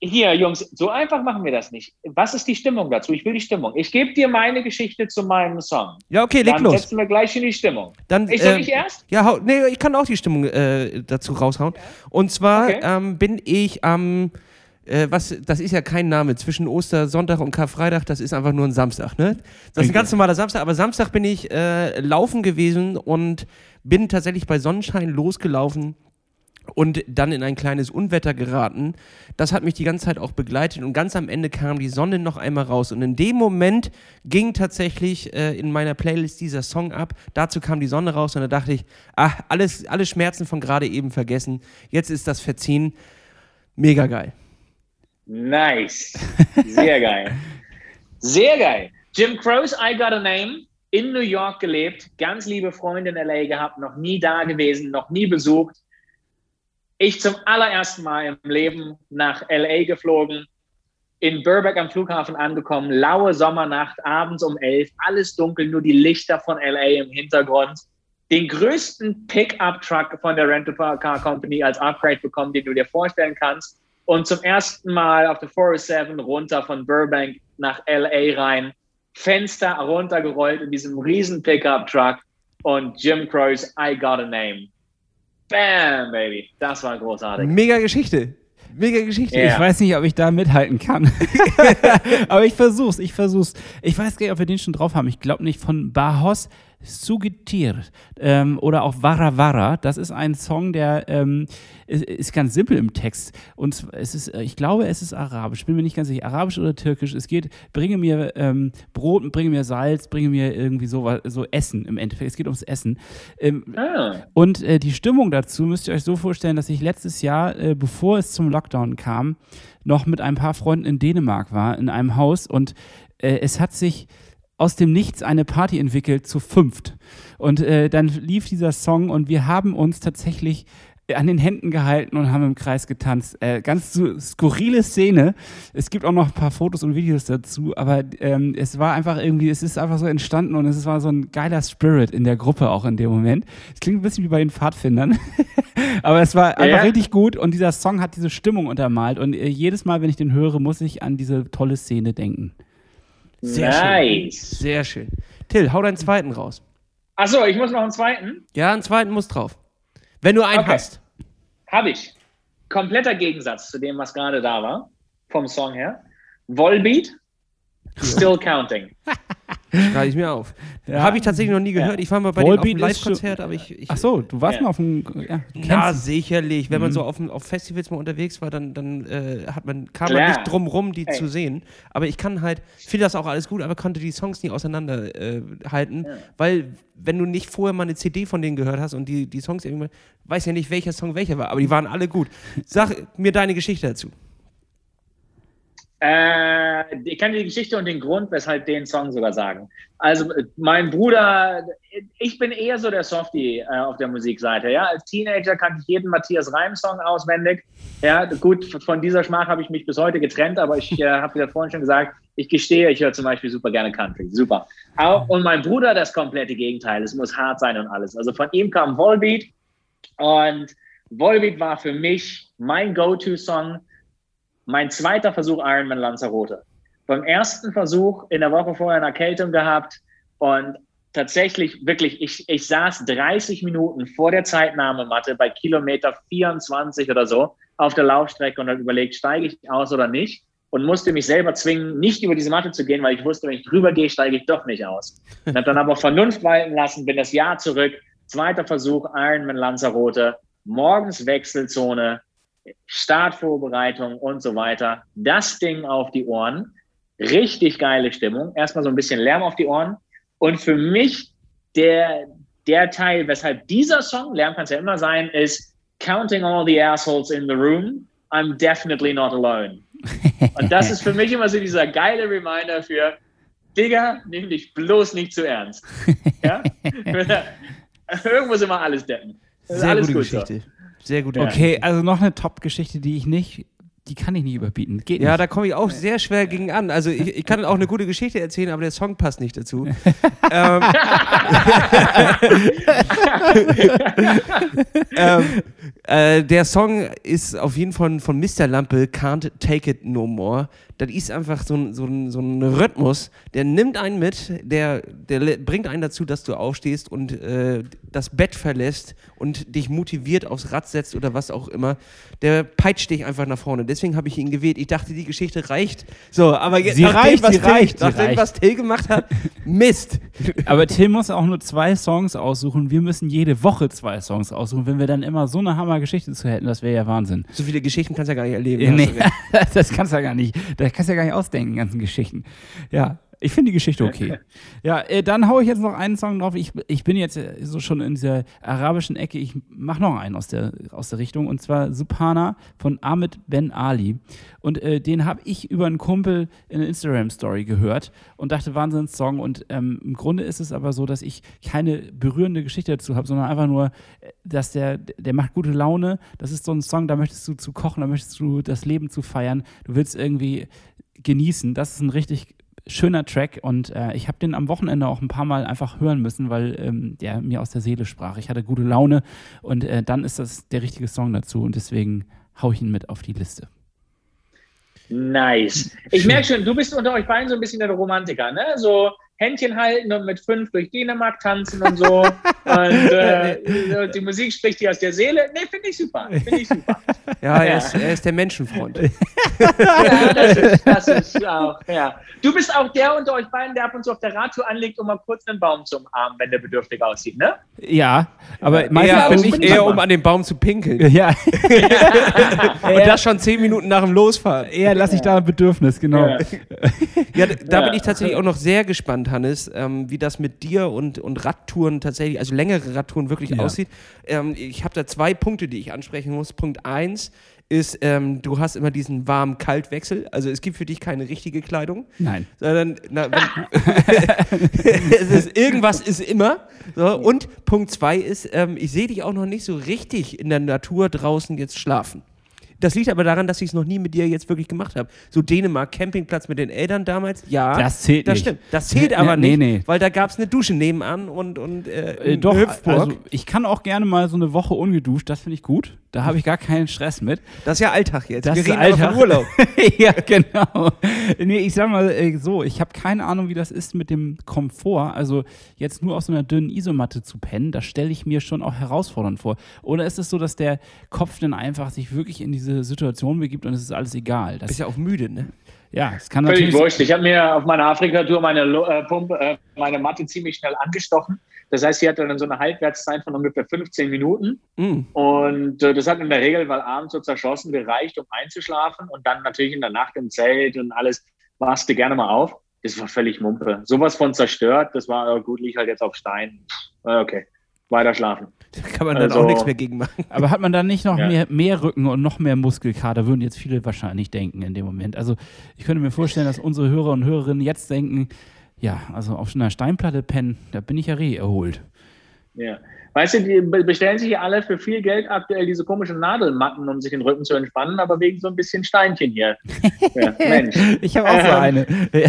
Hier, Jungs, so einfach machen wir das nicht. Was ist die Stimmung dazu? Ich will die Stimmung. Ich gebe dir meine Geschichte zu meinem Song. Ja, okay, leg Dann los. setzen wir gleich in die Stimmung. Dann, Ich soll ich erst? Ja, hau, nee, ich kann auch die Stimmung äh, dazu raushauen. Und zwar Okay. ähm, bin ich am, äh, was, das ist ja kein Name, zwischen Ostersonntag und Karfreitag, das ist einfach nur ein Samstag, ne? Das ist ein ganz normaler Samstag, aber Samstag bin ich äh, laufen gewesen und bin tatsächlich bei Sonnenschein losgelaufen und dann in ein kleines Unwetter geraten. Das hat mich die ganze Zeit auch begleitet und ganz am Ende kam die Sonne noch einmal raus. Und in dem Moment ging tatsächlich äh, in meiner Playlist dieser Song ab. Dazu kam die Sonne raus und da dachte ich, ach, alles, alle Schmerzen von gerade eben vergessen. Jetzt ist das verziehen. Mega geil. Nice. Sehr geil. Sehr geil. Jim Crow's I Got a Name in New York gelebt, ganz liebe Freunde in LA gehabt, noch nie da gewesen, noch nie besucht. Ich zum allerersten Mal im Leben nach LA geflogen, in Burbank am Flughafen angekommen, laue Sommernacht, abends um elf, alles dunkel, nur die Lichter von LA im Hintergrund. Den größten Pickup-Truck von der Rental-Car Company als Upgrade bekommen, den du dir vorstellen kannst. Und zum ersten Mal auf der 407 runter von Burbank nach LA rein. Fenster runtergerollt in diesem riesen Pickup-Truck und Jim Crow's I Got a Name. Bam, Baby. Das war großartig. Mega Geschichte. Mega Geschichte. Ja. Ich weiß nicht, ob ich da mithalten kann. Aber ich versuch's, ich versuch's. Ich weiß gar nicht, ob wir den schon drauf haben. Ich glaube nicht von Bajos Sugetir ähm, oder auch Vara Vara. Das ist ein Song, der ähm, ist, ist ganz simpel im Text. Und es ist, äh, ich glaube, es ist arabisch. Bin mir nicht ganz sicher, arabisch oder türkisch. Es geht, bringe mir ähm, Brot, bringe mir Salz, bringe mir irgendwie so, so Essen im Endeffekt. Es geht ums Essen. Ähm, Ah, und äh, die Stimmung dazu müsst ihr euch so vorstellen, dass ich letztes Jahr, äh, bevor es zum Lockdown kam, noch mit ein paar Freunden in Dänemark war, in einem Haus. Und äh, es hat sich aus dem Nichts eine Party entwickelt zu fünft. Und äh, dann lief dieser Song und wir haben uns tatsächlich an den Händen gehalten und haben im Kreis getanzt. Äh, ganz so skurrile Szene. Es gibt auch noch ein paar Fotos und Videos dazu, aber ähm, es war einfach irgendwie, es ist einfach so entstanden und es war so ein geiler Spirit in der Gruppe auch in dem Moment. Es klingt ein bisschen wie bei den Pfadfindern, aber es war einfach Ja. richtig gut und dieser Song hat diese Stimmung untermalt und äh, jedes Mal, wenn ich den höre, muss ich an diese tolle Szene denken. Sehr nice. schön. Sehr schön. Till, hau deinen zweiten raus. Achso, ich muss noch einen zweiten. Ja, einen zweiten muss drauf. Wenn du einen Okay. hast. Habe ich. Kompletter Gegensatz zu dem, was gerade da war, vom Song her. Volbeat, Still Counting. Schreibe ich mir auf. Habe ich tatsächlich noch nie gehört. Ich war mal bei Volbeat denen auf ist dem Live-Konzert, aber ich. ich Ach so, du warst Ja. mal auf dem, ja, Ja, kennst- sicherlich. Wenn man Mhm. so auf, auf Festivals mal unterwegs war, dann, dann äh, hat man, kam Klar. man nicht drum rum, die Ey. zu sehen. Aber ich kann halt, finde das auch alles gut, aber konnte die Songs nie auseinanderhalten, äh, Ja. weil wenn du nicht vorher mal eine CD von denen gehört hast und die, die Songs irgendwie, weiß ja nicht, welcher Song welcher war, aber die waren alle gut. Sag mir deine Geschichte dazu. Äh, ich kann die Geschichte und den Grund, weshalb den Song sogar sagen. Also, äh, mein Bruder, ich bin eher so der Softie äh, auf der Musikseite. Ja, als Teenager kannte ich jeden Matthias Reim-Song auswendig. Ja, gut, von dieser Schmach habe ich mich bis heute getrennt, aber ich äh, habe ja vorhin schon gesagt, ich gestehe, ich höre zum Beispiel super gerne Country. Super. Auch, und mein Bruder das komplette Gegenteil. Es muss hart sein und alles. Also von ihm kam Volbeat und Volbeat war für mich mein Go-To-Song mein zweiter Versuch Ironman Lanzarote. Beim ersten Versuch in der Woche vorher eine Erkältung gehabt und tatsächlich wirklich, ich, ich saß 30 Minuten vor der Zeitnahmematte bei Kilometer 24 oder so auf der Laufstrecke und habe überlegt, steige ich aus oder nicht und musste mich selber zwingen, nicht über diese Matte zu gehen, weil ich wusste, wenn ich drüber gehe, steige ich doch nicht aus. Und habe dann aber Vernunft walten lassen, bin das Jahr zurück, zweiter Versuch Ironman Lanzarote, morgens Wechselzone, Startvorbereitung und so weiter. Das Ding auf die Ohren. Richtig geile Stimmung. Erstmal so ein bisschen Lärm auf die Ohren. Und für mich der, der Teil, weshalb dieser Song, Lärm kann es ja immer sein, ist Counting all the assholes in the room. I'm definitely not alone. Und das ist für mich immer so dieser geile Reminder für, Digga, nimm dich bloß nicht zu ernst. Ja? Irgendwo sind wir alles deppen. Das ist Sehr alles gute gut so. Sehr gute Okay, also noch eine Top-Geschichte, die ich nicht, die kann ich nicht überbieten. Geht Ja, nicht. da komme ich auch sehr schwer gegen an. Also ich, ich kann auch eine gute Geschichte erzählen, aber der Song passt nicht dazu. ähm, ähm, Äh, der Song ist auf jeden Fall von Mr. Lampe, Can't Take It No More. Das ist einfach so ein, so, ein, so ein Rhythmus, der nimmt einen mit, der, der bringt einen dazu, dass du aufstehst und äh, das Bett verlässt und dich motiviert aufs Rad setzt oder was auch immer. Der peitscht dich einfach nach vorne. Deswegen habe ich ihn gewählt. Ich dachte, die Geschichte reicht. So, aber jetzt, sie reicht, was sie Till, reicht, nachdem, reicht. was Till gemacht hat, Mist. Aber Till muss auch nur zwei Songs aussuchen. Wir müssen jede Woche zwei Songs aussuchen. Wenn wir dann immer so eine Hammer-Geschichte zu hätten, das wäre ja Wahnsinn. So viele Geschichten kannst du ja gar nicht erleben. Nee, das kannst du ja gar nicht. Das kannst du ja gar nicht ausdenken, ganzen Geschichten. Ja, ich finde die Geschichte okay. ja, äh, dann haue ich jetzt noch einen Song drauf. Ich, ich bin jetzt äh, so schon in dieser arabischen Ecke. Ich mache noch einen aus der, aus der Richtung und zwar Subhana von Ahmed Ben Ali. Und äh, den habe ich über einen Kumpel in einer Instagram-Story gehört und dachte, Wahnsinns-Song. Und ähm, im Grunde ist es aber so, dass ich keine berührende Geschichte dazu habe, sondern einfach nur, äh, dass der, der macht gute Laune. Das ist so ein Song, da möchtest du zu kochen, da möchtest du das Leben zu feiern. Du willst irgendwie genießen. Das ist ein richtig schöner Track und äh, ich habe den am Wochenende auch ein paar Mal einfach hören müssen, weil ähm, der mir aus der Seele sprach. Ich hatte gute Laune und äh, dann ist das der richtige Song dazu und deswegen haue ich ihn mit auf die Liste. Nice. Ich merke schon, du bist unter euch beiden so ein bisschen der Romantiker, ne? So Händchen halten und mit fünf durch Dänemark tanzen und so. und äh, die Musik spricht dir aus der Seele. Nee, finde ich super. Finde ich super. Ja, er, Ist, er ist der Menschenfreund. ja, das ist, das ist auch, ja. Du bist auch der unter euch beiden, der ab und zu auf der Radtour anlegt, um mal kurz einen Baum zu umarmen, wenn der bedürftig aussieht, ne? Ja, aber meistens eher, bin ich eher, um an den Baum zu pinkeln. Ja. und das schon zehn Minuten nach dem Losfahren. Eher lasse ich da ein Bedürfnis, genau. Ja, ja da bin ich tatsächlich auch noch sehr gespannt, Hannes, ähm, wie das mit dir und, und Radtouren tatsächlich, also längere Radtouren wirklich ja. aussieht. Ähm, ich habe da zwei Punkte, die ich ansprechen muss. Punkt eins ist, ähm, du hast immer diesen warm-kalt-Wechsel. Also es gibt für dich keine richtige Kleidung. Nein. Sondern na, ist, irgendwas ist immer. So. Und Punkt zwei ist, ähm, ich sehe dich auch noch nicht so richtig in der Natur draußen jetzt schlafen. Das liegt aber daran, dass ich es noch nie mit dir jetzt wirklich gemacht habe. So Dänemark, Campingplatz mit den Eltern damals, ja. Das zählt das nicht. Stimmt. Das zählt aber nee, nicht, nee. weil da gab es eine Dusche nebenan und, und äh, äh, doch, Hüpfburg. also ich kann auch gerne mal so eine Woche ungeduscht, das finde ich gut. Da habe ich gar keinen Stress mit. Das ist ja Alltag jetzt. Das Wir ist reden Alltag. von Urlaub. ja, genau. Nee, ich sag mal äh, so, ich habe keine Ahnung, wie das ist mit dem Komfort. Also jetzt nur auf so einer dünnen Isomatte zu pennen, das stelle ich mir schon auch herausfordernd vor. Oder ist es so, dass der Kopf dann einfach sich wirklich in diese Situation begibt und es ist alles egal? Das Bist ja auch müde, ne? Ja, es kann Völlig natürlich. wurscht. Ich habe mir auf meiner Afrika-Tour meine, äh, Pumpe, äh, meine Matte ziemlich schnell angestochen. Das heißt, sie hatte dann so eine Halbwertszeit von ungefähr 15 Minuten. Mm. Und äh, das hat in der Regel, weil abends so zerschossen gereicht, um einzuschlafen. Und dann natürlich in der Nacht im Zelt und alles wachste gerne mal auf. Das war völlig Mumpe. Sowas von zerstört. Das war äh, gut, liegt halt jetzt auf Stein. Okay, weiter schlafen. Da kann man dann Also- auch nichts mehr gegen machen. Aber hat man dann nicht noch Ja. mehr, mehr Rücken und noch mehr Muskelkater, würden jetzt viele wahrscheinlich denken in dem Moment. Also ich könnte mir vorstellen, dass unsere Hörer und Hörerinnen jetzt denken, ja, also auf so einer Steinplatte pennen, da bin ich ja re erholt. Ja. Weißt du, die be- bestellen sich ja alle für viel Geld aktuell diese komischen Nadelmatten, um sich den Rücken zu entspannen, aber wegen so ein bisschen Steinchen hier. Ja, Mensch. Ich habe auch so Ähm. eine.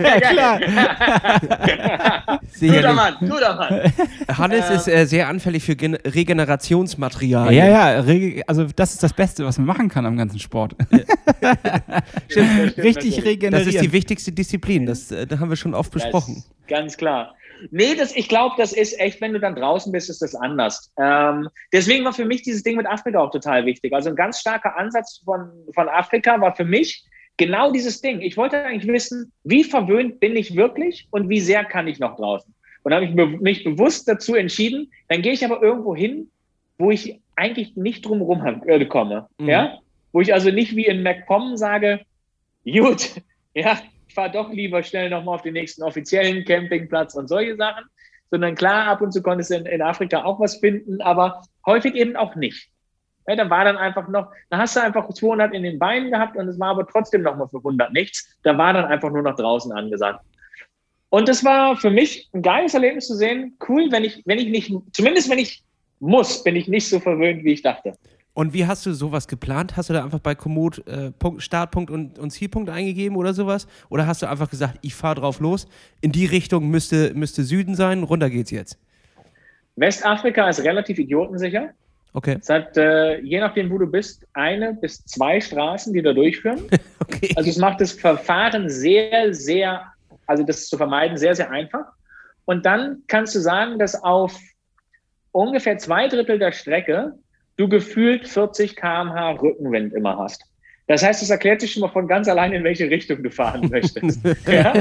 ja, klar. Guter. Mann, guter Mann. Hannes Ähm. ist äh, sehr anfällig für Gen Regenerationsmaterial. Ja, ja, rege- also das ist das Beste, was man machen kann am ganzen Sport. stimmt, Richtig das regenerieren. Das ist die wichtigste Disziplin. Das, äh, da haben wir schon oft besprochen. Das, ganz klar. Nee, das, ich glaube, das ist echt, wenn du dann draußen bist, ist das anders. Ähm, deswegen war für mich dieses Ding mit Afrika auch total wichtig. Also ein ganz starker Ansatz von, von Afrika war für mich genau dieses Ding. Ich wollte eigentlich wissen, wie verwöhnt bin ich wirklich und wie sehr kann ich noch draußen. Und habe ich be mich bewusst dazu entschieden, dann gehe ich aber irgendwo hin, wo ich eigentlich nicht drumherum äh, komme. Mhm. Ja? Wo ich also nicht wie in MacPom sage, gut, ja, fahre doch lieber schnell nochmal auf den nächsten offiziellen Campingplatz und solche Sachen, sondern klar, ab und zu konntest du in, in Afrika auch was finden, aber häufig eben auch nicht. Ja, da war dann einfach noch, da hast du einfach 200 in den Beinen gehabt und es war aber trotzdem nochmal für 100 nichts. Da war dann einfach nur noch draußen angesagt. Und das war für mich ein geiles Erlebnis zu sehen. Cool, wenn ich, wenn ich nicht, zumindest wenn ich muss, bin ich nicht so verwöhnt, wie ich dachte. Und wie hast du sowas geplant? Hast du da einfach bei Komoot äh, Punkt, Startpunkt und, und Zielpunkt eingegeben oder sowas? Oder hast du einfach gesagt, ich fahre drauf los, in die Richtung müsste, müsste Süden sein, runter geht's jetzt? Westafrika ist relativ idiotensicher. Okay. Es hat, äh, je nachdem, wo du bist, eine bis zwei Straßen, die da durchführen. Okay. Also es macht das Verfahren sehr, sehr, also das zu vermeiden, sehr, sehr einfach. Und dann kannst du sagen, dass auf ungefähr zwei Drittel der Strecke du gefühlt 40 km/h Rückenwind immer hast. Das heißt, es erklärt sich schon mal von ganz allein, in welche Richtung du fahren möchtest. ja?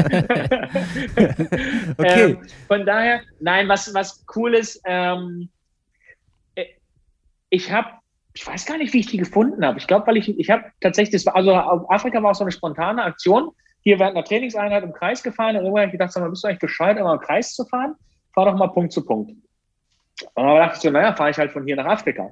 Okay. ähm, von daher, nein, was, was cool ist, ähm, äh, ich habe, ich weiß gar nicht, wie ich die gefunden habe. Ich glaube, weil ich, ich habe tatsächlich, das war, also auf Afrika war auch so eine spontane Aktion. Hier während einer Trainingseinheit im Kreis gefahren und irgendwann habe ich gedacht, sag mal, bist du eigentlich bescheuert, immer im Kreis zu fahren? Fahr doch mal Punkt zu Punkt. Und dann dachte ich so, naja, fahre ich halt von hier nach Afrika.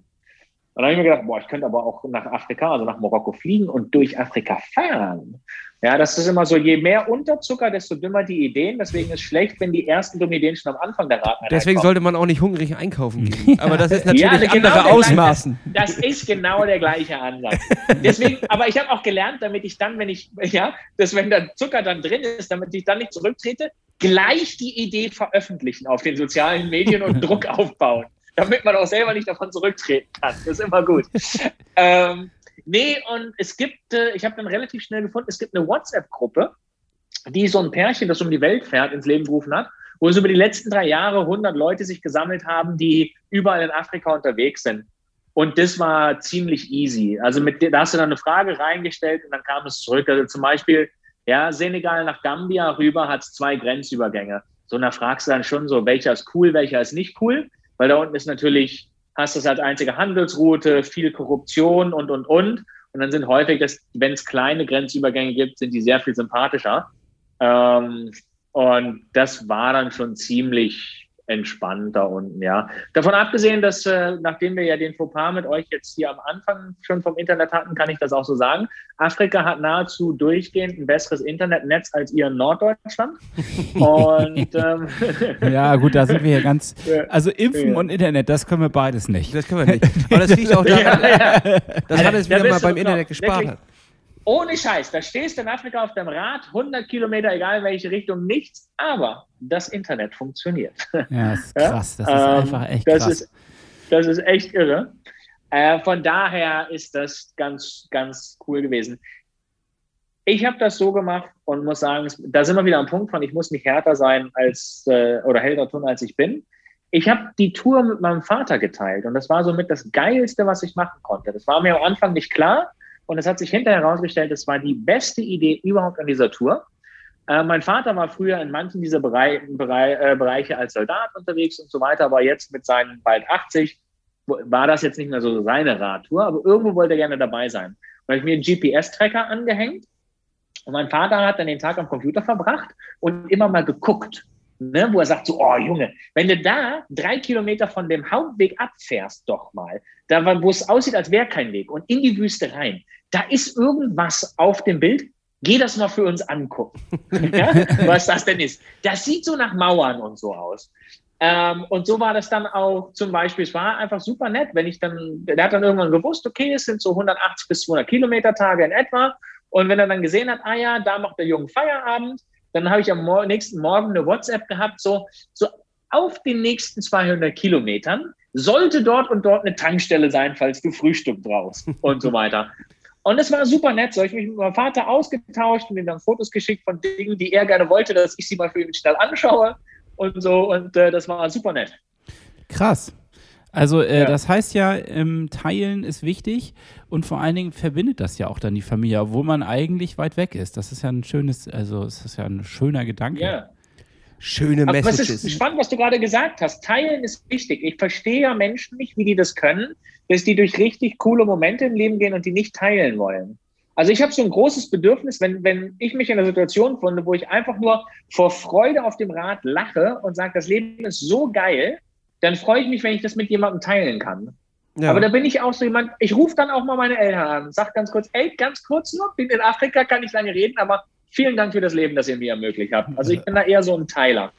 Und dann habe ich mir gedacht, boah, ich könnte aber auch nach Afrika, also nach Marokko fliegen und durch Afrika fahren. Ja, das ist immer so, je mehr Unterzucker, desto dümmer die Ideen. Deswegen ist es schlecht, wenn die ersten dummen Ideen schon am Anfang der Radeinheit Deswegen sollte man auch nicht hungrig einkaufen gehen. Aber das ist natürlich Ja, genau andere der gleiche- Ausmaßen. Das ist genau der gleiche Ansatz. Deswegen, aber ich habe auch gelernt, damit ich dann, wenn ich, ja, dass wenn der Zucker dann drin ist, damit ich dann nicht zurücktrete, gleich die Idee veröffentlichen auf den sozialen Medien und Druck aufbauen, damit man auch selber nicht davon zurücktreten kann. Das ist immer gut. ähm, nee, und es gibt, äh, ich habe dann relativ schnell gefunden, es gibt eine WhatsApp-Gruppe, die so ein Pärchen, das um die Welt fährt, ins Leben gerufen hat, wo es über die letzten drei Jahre 100 Leute sich gesammelt haben, die überall in Afrika unterwegs sind. Und das war ziemlich easy. Also mit, da hast du dann eine Frage reingestellt und dann kam es zurück. Also zum Beispiel, ja, Senegal nach Gambia rüber hat zwei Grenzübergänge. So, und da fragst du dann schon so, welcher ist cool, welcher ist nicht cool. Weil da unten ist natürlich, hast du es als einzige Handelsroute, viel Korruption und, und, und. Und dann sind häufig, wenn es kleine Grenzübergänge gibt, sind die sehr viel sympathischer. Ähm, und das war dann schon ziemlich entspannt da unten, ja. Davon abgesehen, dass äh, nachdem wir ja den Fauxpas mit euch jetzt hier am Anfang schon vom Internet hatten, kann ich das auch so sagen. Afrika hat nahezu durchgehend ein besseres Internetnetz als ihr in Norddeutschland. Und ähm, Ja, gut, da sind wir ja ganz. Also Impfen Ja. und Internet, das können wir beides nicht. Das können wir nicht. Aber das liegt auch daran, ja, ja. dass Hannes Da wieder mal beim Internet gespart wirklich- hat. Ohne Scheiß, da stehst du in Afrika auf dem Rad, 100 Kilometer, egal in welche Richtung, nichts, aber das Internet funktioniert. Ja, das ist krass. Das ist Ähm, einfach echt das krass. Ist, das ist echt irre. Äh, von daher ist das ganz, ganz cool gewesen. Ich habe das so gemacht und muss sagen, da sind wir wieder am Punkt von, ich muss nicht härter sein als äh, oder hellter tun, als ich bin. Ich habe die Tour mit meinem Vater geteilt und das war somit das Geilste, was ich machen konnte. Das war mir am Anfang nicht klar und es hat sich hinterher herausgestellt, das war die beste Idee überhaupt an dieser Tour. Äh, mein Vater war früher in manchen dieser Berei Berei äh, Bereiche als Soldat unterwegs und so weiter, aber jetzt mit seinen bald 80 wo- war das jetzt nicht mehr so seine Radtour, aber irgendwo wollte er gerne dabei sein. Da habe ich mir einen GPS-Tracker angehängt und mein Vater hat dann den Tag am Computer verbracht und immer mal geguckt, ne, wo er sagt so, oh Junge, wenn du da drei Kilometer von dem Hauptweg abfährst, doch mal, da war- wo es aussieht, als wäre kein Weg und in die Wüste rein, da ist irgendwas auf dem Bild, geh das mal für uns angucken, ja, was das denn ist. Das sieht so nach Mauern und so aus. Ähm, und so war das dann auch zum Beispiel, es war einfach super nett, wenn ich dann, der hat dann irgendwann gewusst, okay, es sind so 180 bis 200 Kilometer Tage in etwa. Und wenn er dann gesehen hat, ah ja, da macht der Junge Feierabend, dann habe ich am nächsten Morgen eine WhatsApp gehabt, so, so auf den nächsten 200 Kilometern sollte dort und dort eine Tankstelle sein, falls du Frühstück brauchst und so weiter. Und es war super nett. So, ich mich mit meinem Vater ausgetauscht und ihm dann Fotos geschickt von Dingen, die er gerne wollte, dass ich sie mal für ihn schnell anschaue und so. Und äh, das war super nett. Krass. Also äh, Ja. das heißt ja, ähm, Teilen ist wichtig und vor allen Dingen verbindet das ja auch dann die Familie, obwohl man eigentlich weit weg ist. Das ist ja ein schönes, also es ist ja ein schöner Gedanke. Ja. Schöne Aber was ist spannend, was du gerade gesagt hast. Teilen ist wichtig. Ich verstehe ja Menschen nicht, wie die das können, dass die durch richtig coole Momente im Leben gehen und die nicht teilen wollen. Also ich habe so ein großes Bedürfnis, wenn, wenn ich mich in einer Situation finde, wo ich einfach nur vor Freude auf dem Rad lache und sage, das Leben ist so geil, dann freue ich mich, wenn ich das mit jemandem teilen kann. Ja. Aber da bin ich auch so jemand, ich rufe dann auch mal meine Eltern an, sag ganz kurz, ey, ganz kurz nur, bin in Afrika, kann nicht lange reden, aber vielen Dank für das Leben, das ihr mir ermöglicht habt. Also ich bin da eher so ein Teiler.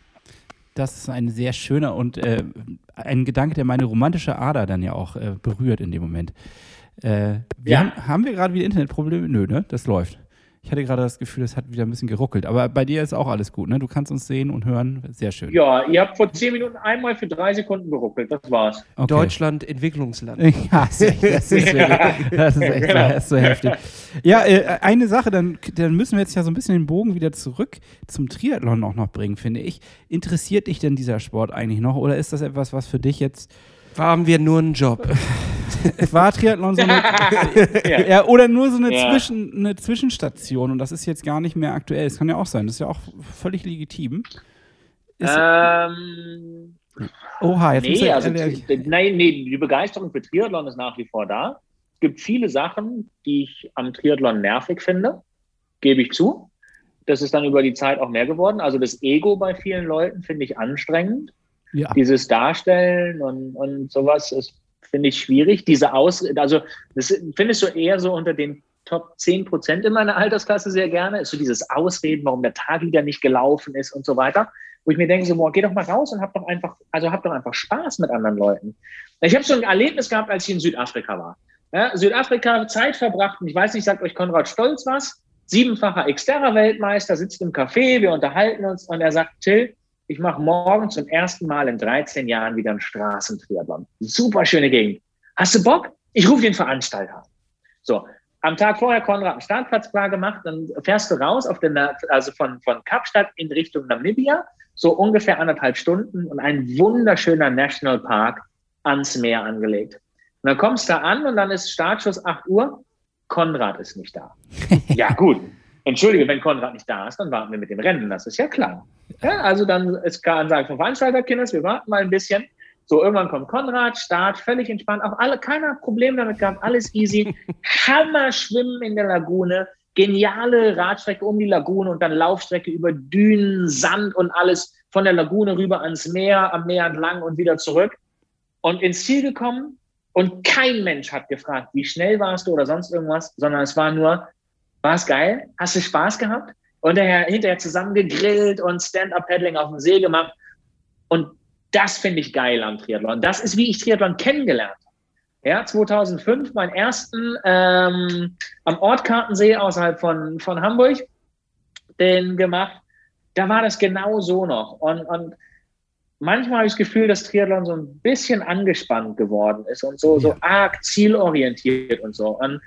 Das ist ein sehr schöner und äh, ein Gedanke, der meine romantische Ader dann ja auch äh, berührt in dem Moment. Äh, wir Ja. haben, haben wir gerade wieder Internetprobleme? Nö, ne? Das läuft. Ich hatte gerade das Gefühl, es hat wieder ein bisschen geruckelt. Aber bei dir ist auch alles gut, ne? Du kannst uns sehen und hören. Sehr schön. Ja, ihr habt vor zehn Minuten einmal für drei Sekunden geruckelt. Das war's. Okay. Deutschland, Entwicklungsland. Ja, das ist, das ist, wirklich- das ist echt so, das ist so heftig. Ja, äh, eine Sache, dann, dann müssen wir jetzt ja so ein bisschen den Bogen wieder zurück zum Triathlon auch noch bringen, finde ich. Interessiert dich denn dieser Sport eigentlich noch oder ist das etwas, was für dich jetzt Haben wir nur einen Job? war Triathlon so eine, ja. ja, oder nur so eine, Ja. Zwischen, eine Zwischenstation und das ist jetzt gar nicht mehr aktuell. Das kann ja auch sein, das ist ja auch völlig legitim. Ist, Ähm, oha, jetzt nee, also, nein, nee, die Begeisterung für Triathlon ist nach wie vor da. Es gibt viele Sachen, die ich am Triathlon nervig finde, gebe ich zu. Das ist dann über die Zeit auch mehr geworden. Also das Ego bei vielen Leuten finde ich anstrengend. ja. Dieses Darstellen und, und sowas ist, finde ich, schwierig. Diese Aus, also das findest du eher so unter den Top 10 Prozent in meiner Altersklasse sehr gerne, ist so dieses Ausreden, warum der Tag wieder nicht gelaufen ist und so weiter. Wo ich mir denke, so, boah, geh doch mal raus und hab doch einfach, also hab doch einfach Spaß mit anderen Leuten. Ich habe so ein Erlebnis gehabt, als ich in Südafrika war. Ja, Südafrika Zeit verbracht, und ich weiß nicht, sagt euch Konrad Stolz was? Siebenfacher Xterra-Weltmeister, sitzt im Café, wir unterhalten uns und er sagt, Till, ich mache morgen zum ersten Mal in 13 Jahren wieder einen Straßentriathlon. Super schöne Gegend. Hast du Bock? Ich rufe den Veranstalter. an. So, am Tag vorher Konrad einen Startplatz klar gemacht, dann fährst du raus auf den, also von, von Kapstadt in Richtung Namibia, so ungefähr anderthalb Stunden und ein wunderschöner Nationalpark ans Meer angelegt. Und dann kommst du da an und dann ist Startschuss 8 Uhr. Konrad ist nicht da. ja, gut. Entschuldige, wenn Konrad nicht da ist, dann warten wir mit dem Rennen. Das ist ja klar. Ja, also dann ist klar Ansage vom Veranstalter, Kinders, wir warten mal ein bisschen. So, irgendwann kommt Konrad, Start, völlig entspannt. Auch alle, keiner Problem damit gehabt, alles easy. Hammer schwimmen in der Lagune. Geniale Radstrecke um die Lagune und dann Laufstrecke über Dünen, Sand und alles von der Lagune rüber ans Meer, am Meer entlang und wieder zurück. Und ins Ziel gekommen und kein Mensch hat gefragt, wie schnell warst du oder sonst irgendwas, sondern es war nur, war es geil? Hast du Spaß gehabt? Und daher, hinterher zusammen gegrillt und Stand-Up-Paddling auf dem See gemacht. Und das finde ich geil am Triathlon. Das ist, wie ich Triathlon kennengelernt habe. Ja, 2005 meinen ersten ähm, am Ortkartensee außerhalb von, von Hamburg den gemacht. Da war das genau so noch. Und, und manchmal habe ich das Gefühl, dass Triathlon so ein bisschen angespannt geworden ist und so, so arg zielorientiert und so. Und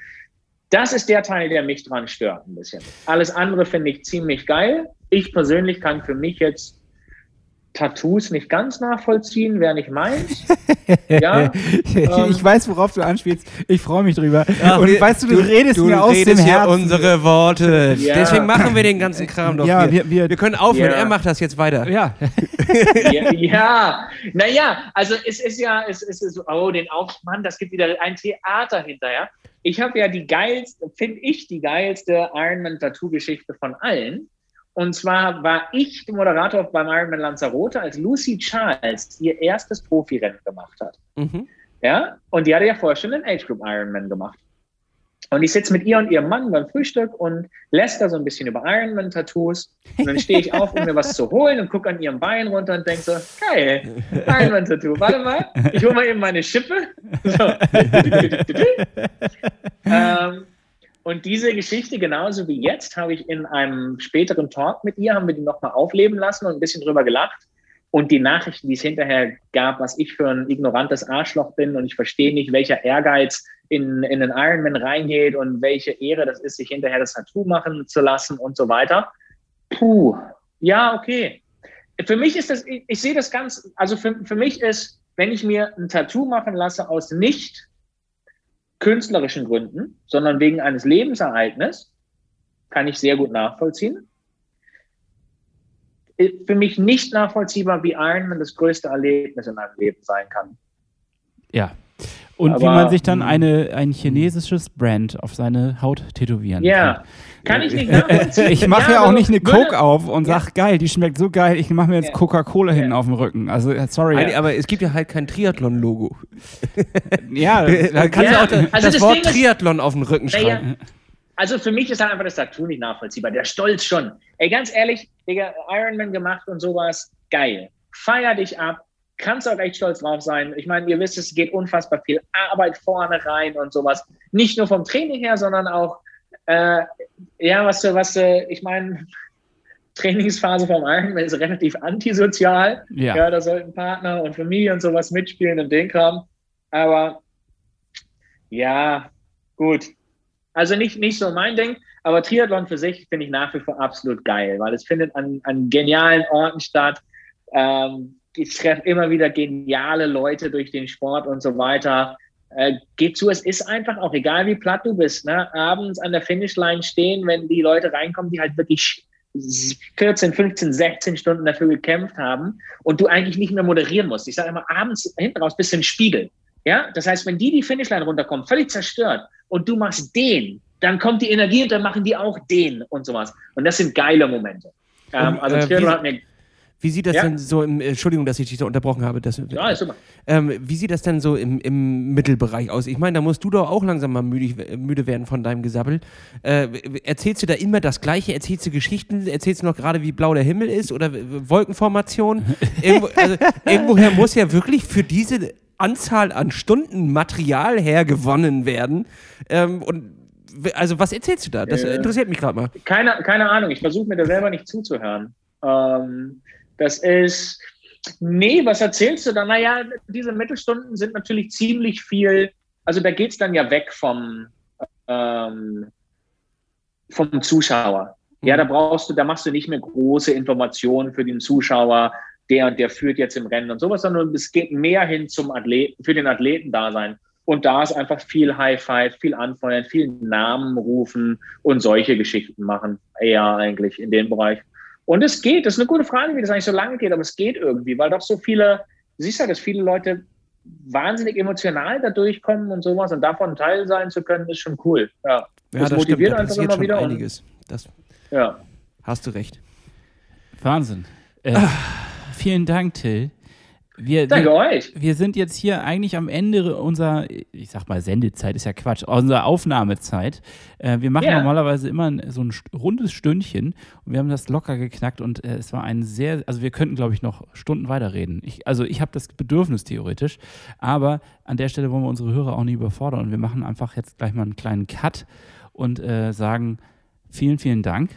das ist der Teil, der mich dran stört ein bisschen. Alles andere finde ich ziemlich geil. Ich persönlich kann für mich jetzt Tattoos nicht ganz nachvollziehen, wer nicht meint. Ja, ich weiß, worauf du anspielst. Ich freue mich drüber. Ach, und wir- weißt du, du, redest du mir aus dem redest hier Herzen. unsere Worte. Ja. Deswegen machen wir den ganzen Kram doch Ja, hier. wir- wir- können aufhören. Ja. Er macht das jetzt weiter. ja. ja, ja, naja, also es ist ja, es ist so, oh, den Auf, Mann, das gibt wieder ein Theater hinterher. Ich habe ja die geilste, finde ich, die geilste Ironman-Tattoo-Geschichte von allen. Und zwar war ich der Moderator beim Ironman Lanzarote, als Lucy Charles ihr erstes Profirennen gemacht hat. Mhm. Ja, und die hatte ja vorher schon den Age Group Ironman gemacht. Und ich sitze mit ihr und ihrem Mann beim Frühstück und läster so ein bisschen über Ironman-Tattoos. Und dann stehe ich auf, um mir was zu holen und gucke an ihrem Bein runter und denke so, geil, Ironman-Tattoo. Warte mal, ich hole mal eben meine Schippe. So. ähm, und diese Geschichte, genauso wie jetzt, habe ich in einem späteren Talk mit ihr, haben wir die nochmal aufleben lassen und ein bisschen drüber gelacht. Und die Nachrichten, die es hinterher gab, was ich für ein ignorantes Arschloch bin und ich verstehe nicht, welcher Ehrgeiz in, in den Ironman reingeht und welche Ehre das ist, sich hinterher das Tattoo machen zu lassen und so weiter. Puh, ja, okay. Für mich ist das, ich, ich sehe das ganz, also für, für mich ist, wenn ich mir ein Tattoo machen lasse aus nicht künstlerischen Gründen, sondern wegen eines Lebensereignisses, kann ich sehr gut nachvollziehen. Für mich nicht nachvollziehbar, wie Ironman das größte Erlebnis in meinem Leben sein kann. Ja. Und wie Aber, man sich dann mh. eine, ein chinesisches Brand auf seine Haut tätowieren Ja, kann. kann ich nicht Äh, nachvollziehen. Ich mache ja, aber auch nicht eine Coke auf und Ja. sag, geil, die schmeckt so geil, ich mache mir jetzt Ja. Coca-Cola hinten Ja. auf dem Rücken. Also, äh, sorry. Aber es gibt ja halt kein Triathlon-Logo. ja, Da kannst Ja, du auch da, also das, das Wort Ding ist- Triathlon auf den Rücken schreiben. Also für mich ist halt einfach das Tattoo nicht nachvollziehbar. Der Stolz schon. Ey, ganz ehrlich, Digga, Ironman gemacht und sowas, geil. Feier dich ab. Kannst auch echt stolz drauf sein. Ich meine, ihr wisst, es geht unfassbar viel Arbeit vorne rein und sowas. Nicht nur vom Training her, sondern auch Äh, ja, was, was ich meine, Trainingsphase vom Ironman ist relativ antisozial. Ja. ja, da sollten Partner und Familie und sowas mitspielen und den Kram. Aber ja, gut. Also nicht, nicht so mein Ding, aber Triathlon für sich finde ich nach wie vor absolut geil, weil es findet an, an genialen Orten statt. Ähm, ich treffe immer wieder geniale Leute durch den Sport und so weiter. Äh, geht zu, es ist einfach auch egal, wie platt du bist, ne? abends an der Finishline stehen, wenn die Leute reinkommen, die halt wirklich 14, 15, 16 Stunden dafür gekämpft haben und du eigentlich nicht mehr moderieren musst. Ich sage immer, abends hinten raus bist du ein Spiegel. Ja, das heißt, wenn die die Finishline runterkommen, völlig zerstört und du machst den, dann kommt die Energie und dann machen die auch den und sowas. Und das sind geile Momente. Ähm, also äh, Triathlon hat mir wie sieht das ja. denn so im, Entschuldigung, dass ich dich da unterbrochen habe. Das, ja, super. Ähm, wie sieht das denn so im, im Mittelbereich aus? Ich meine, da musst du doch auch langsam mal müde, müde werden von deinem Gesabbel. Äh, erzählst du da immer das Gleiche? Erzählst du Geschichten? Erzählst du noch gerade, wie blau der Himmel ist oder Wolkenformation? Irgendwo, also, irgendwoher muss ja wirklich für diese Anzahl an Stunden Material hergewonnen werden. Ähm, und also was erzählst du da? Das äh, interessiert mich gerade mal. Keine, keine Ahnung, ich versuche mir da selber nicht zuzuhören. Ähm, das ist, nee, was erzählst du da? Naja, diese Mittelstunden sind natürlich ziemlich viel, also da geht es dann ja weg vom, ähm, vom Zuschauer. Ja, da brauchst du, da machst du nicht mehr große Informationen für den Zuschauer, der und der führt jetzt im Rennen und sowas, sondern es geht mehr hin zum Athleten, für den Athleten da sein. Und da ist einfach viel High Five, viel Anfeuern, viel Namen rufen und solche Geschichten machen. Eher eigentlich in dem Bereich. Und es geht, das ist eine gute Frage, wie das eigentlich so lange geht, aber es geht irgendwie, weil doch so viele, du siehst ja, dass viele Leute wahnsinnig emotional da durchkommen und sowas und davon Teil sein zu können, ist schon cool. Ja, ja das, das motiviert stimmt, einfach immer wieder. Einiges. Das, ja. Hast du recht. Wahnsinn. Äh, vielen Dank, Till. Wir, Danke wir, euch. Wir sind jetzt hier eigentlich am Ende unserer, ich sag mal, Sendezeit ist ja Quatsch, unserer Aufnahmezeit. Äh, wir machen yeah. normalerweise immer so ein rundes Stündchen und wir haben das locker geknackt und äh, es war ein sehr, also wir könnten, glaube ich, noch Stunden weiterreden. Ich, also ich habe das Bedürfnis theoretisch, aber an der Stelle wollen wir unsere Hörer auch nicht überfordern und wir machen einfach jetzt gleich mal einen kleinen Cut und äh, sagen vielen, vielen Dank.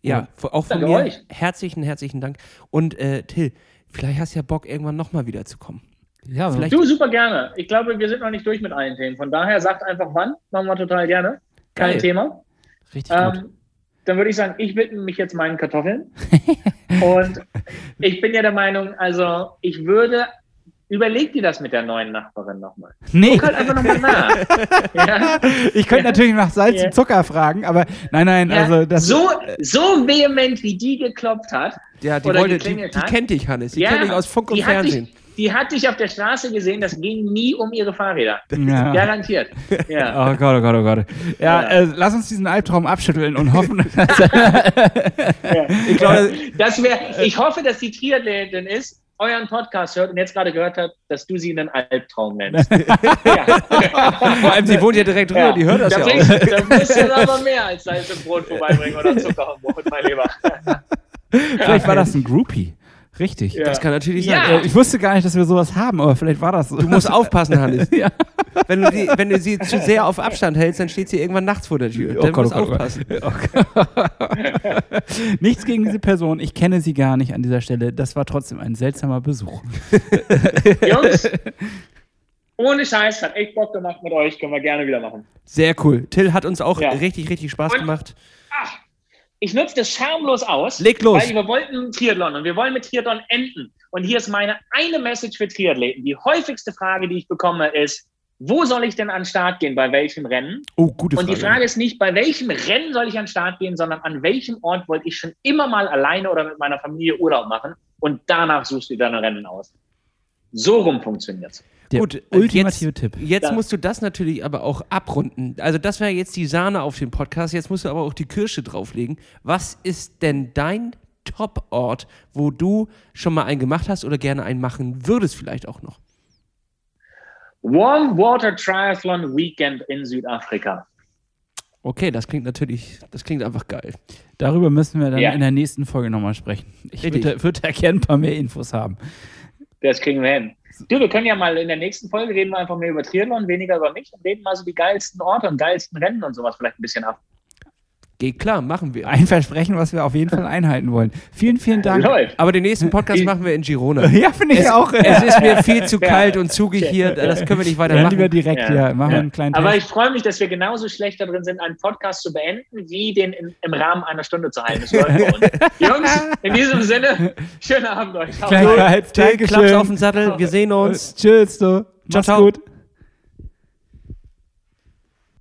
Ja, auch von Danke mir euch. herzlichen, herzlichen Dank. Und äh, Till, Vielleicht hast du ja Bock, irgendwann nochmal wiederzukommen. Ja, vielleicht. Du, super gerne. Ich glaube, wir sind noch nicht durch mit allen Themen. Von daher sagt einfach wann. Machen wir total gerne. Kein Geil. Thema. Richtig ähm, gut. Dann würde ich sagen, ich widme mich jetzt meinen Kartoffeln. und ich bin ja der Meinung, also ich würde Überleg dir das mit der neuen Nachbarin nochmal. Nee. Guck halt einfach nochmal nach. ja? Ich könnte ja. natürlich nach Salz ja. und Zucker fragen, aber nein, nein, ja. also das. So, so vehement, wie die geklopft hat. Ja, die, wollte, die, die kennt dich, Hannes. Die kennt dich aus Funk und Fernsehen. Dich, die hat dich auf der Straße gesehen, das ging nie um ihre Fahrräder. Ja. Garantiert. Ja. Oh Gott, oh Gott, oh Gott. Ja, ja. Äh, lass uns diesen Albtraum abschütteln und hoffen. dass ich, glaube, das wär, ich hoffe, dass die Triathletin ist, euren Podcast hört und jetzt gerade gehört hat, dass du sie einen Albtraum nennst. ja. Vor allem, sie wohnt ja direkt drüber, ja. die hört das da ja auch. Da musst du aber mehr als Salz im Brot vorbeibringen oder Zucker im Brot, mein Lieber. Vielleicht war das ein Groupie. Richtig. Ja. Das kann natürlich sein. Ja. Äh, ich wusste gar nicht, dass wir sowas haben, aber vielleicht war das so. Du musst aufpassen, Hannes. ja. wenn, du die, wenn du sie zu sehr auf Abstand hältst, dann steht sie irgendwann nachts vor der Tür. Oh dann Gott, musst oh Gott, aufpassen. Oh Nichts gegen diese Person. Ich kenne sie gar nicht an dieser Stelle. Das war trotzdem ein seltsamer Besuch. Jungs, ohne Scheiß, hat echt Bock gemacht mit euch. Können wir gerne wieder machen. Sehr cool. Till hat uns auch richtig, richtig Spaß Und, gemacht. Ich nutze das schamlos aus. Leg los. Weil wir wollten Triathlon und wir wollen mit Triathlon enden. Und hier ist meine eine Message für Triathleten. Die häufigste Frage, die ich bekomme, ist, wo soll ich denn an den Start gehen, bei welchem Rennen? Oh, gute Frage. Und die Frage ist nicht, bei welchem Rennen soll ich an den Start gehen, sondern an welchem Ort wollte ich schon immer mal alleine oder mit meiner Familie Urlaub machen und danach suchst du deine Rennen aus. So rum funktioniert es. Der Gut, ultimative jetzt, Tipp. Jetzt ja. musst du das natürlich aber auch abrunden. Also das wäre jetzt die Sahne auf dem Podcast. Jetzt musst du aber auch die Kirsche drauflegen. Was ist denn dein Top-Ort, wo du schon mal einen gemacht hast oder gerne einen machen würdest vielleicht auch noch? Warm Water Triathlon Weekend in Südafrika. Okay, das klingt natürlich, das klingt einfach geil. Darüber müssen wir dann ja. in der nächsten Folge nochmal sprechen. Ich würde, würde da gerne ein paar mehr Infos haben. Das kriegen wir hin. Du, wir können ja mal in der nächsten Folge reden wir einfach mehr über Triathlon, weniger über mich und reden mal so die geilsten Orte und geilsten Rennen und sowas vielleicht ein bisschen ab. Geht klar, machen wir. Ein Versprechen, was wir auf jeden Fall einhalten wollen. Vielen, vielen Dank. Läuft. Aber den nächsten Podcast machen wir in Girona. Ja, finde ich Es, auch. es ist mir viel zu Ja. kalt und zugig hier, das können wir nicht ja, lieber weitermachen. direkt, ja. Ja. Machen wir Ja. einen kleinen Aber Test. ich freue mich, dass wir genauso schlecht da drin sind, einen Podcast zu beenden, wie den in, im Rahmen einer Stunde zu halten. Das läuft bei uns. Jungs, in diesem Sinne, schönen Abend euch. Ciao. Till, Klaps auf den Sattel, wir sehen uns. Tschüss, du. Ciao, Mach's ciao. gut.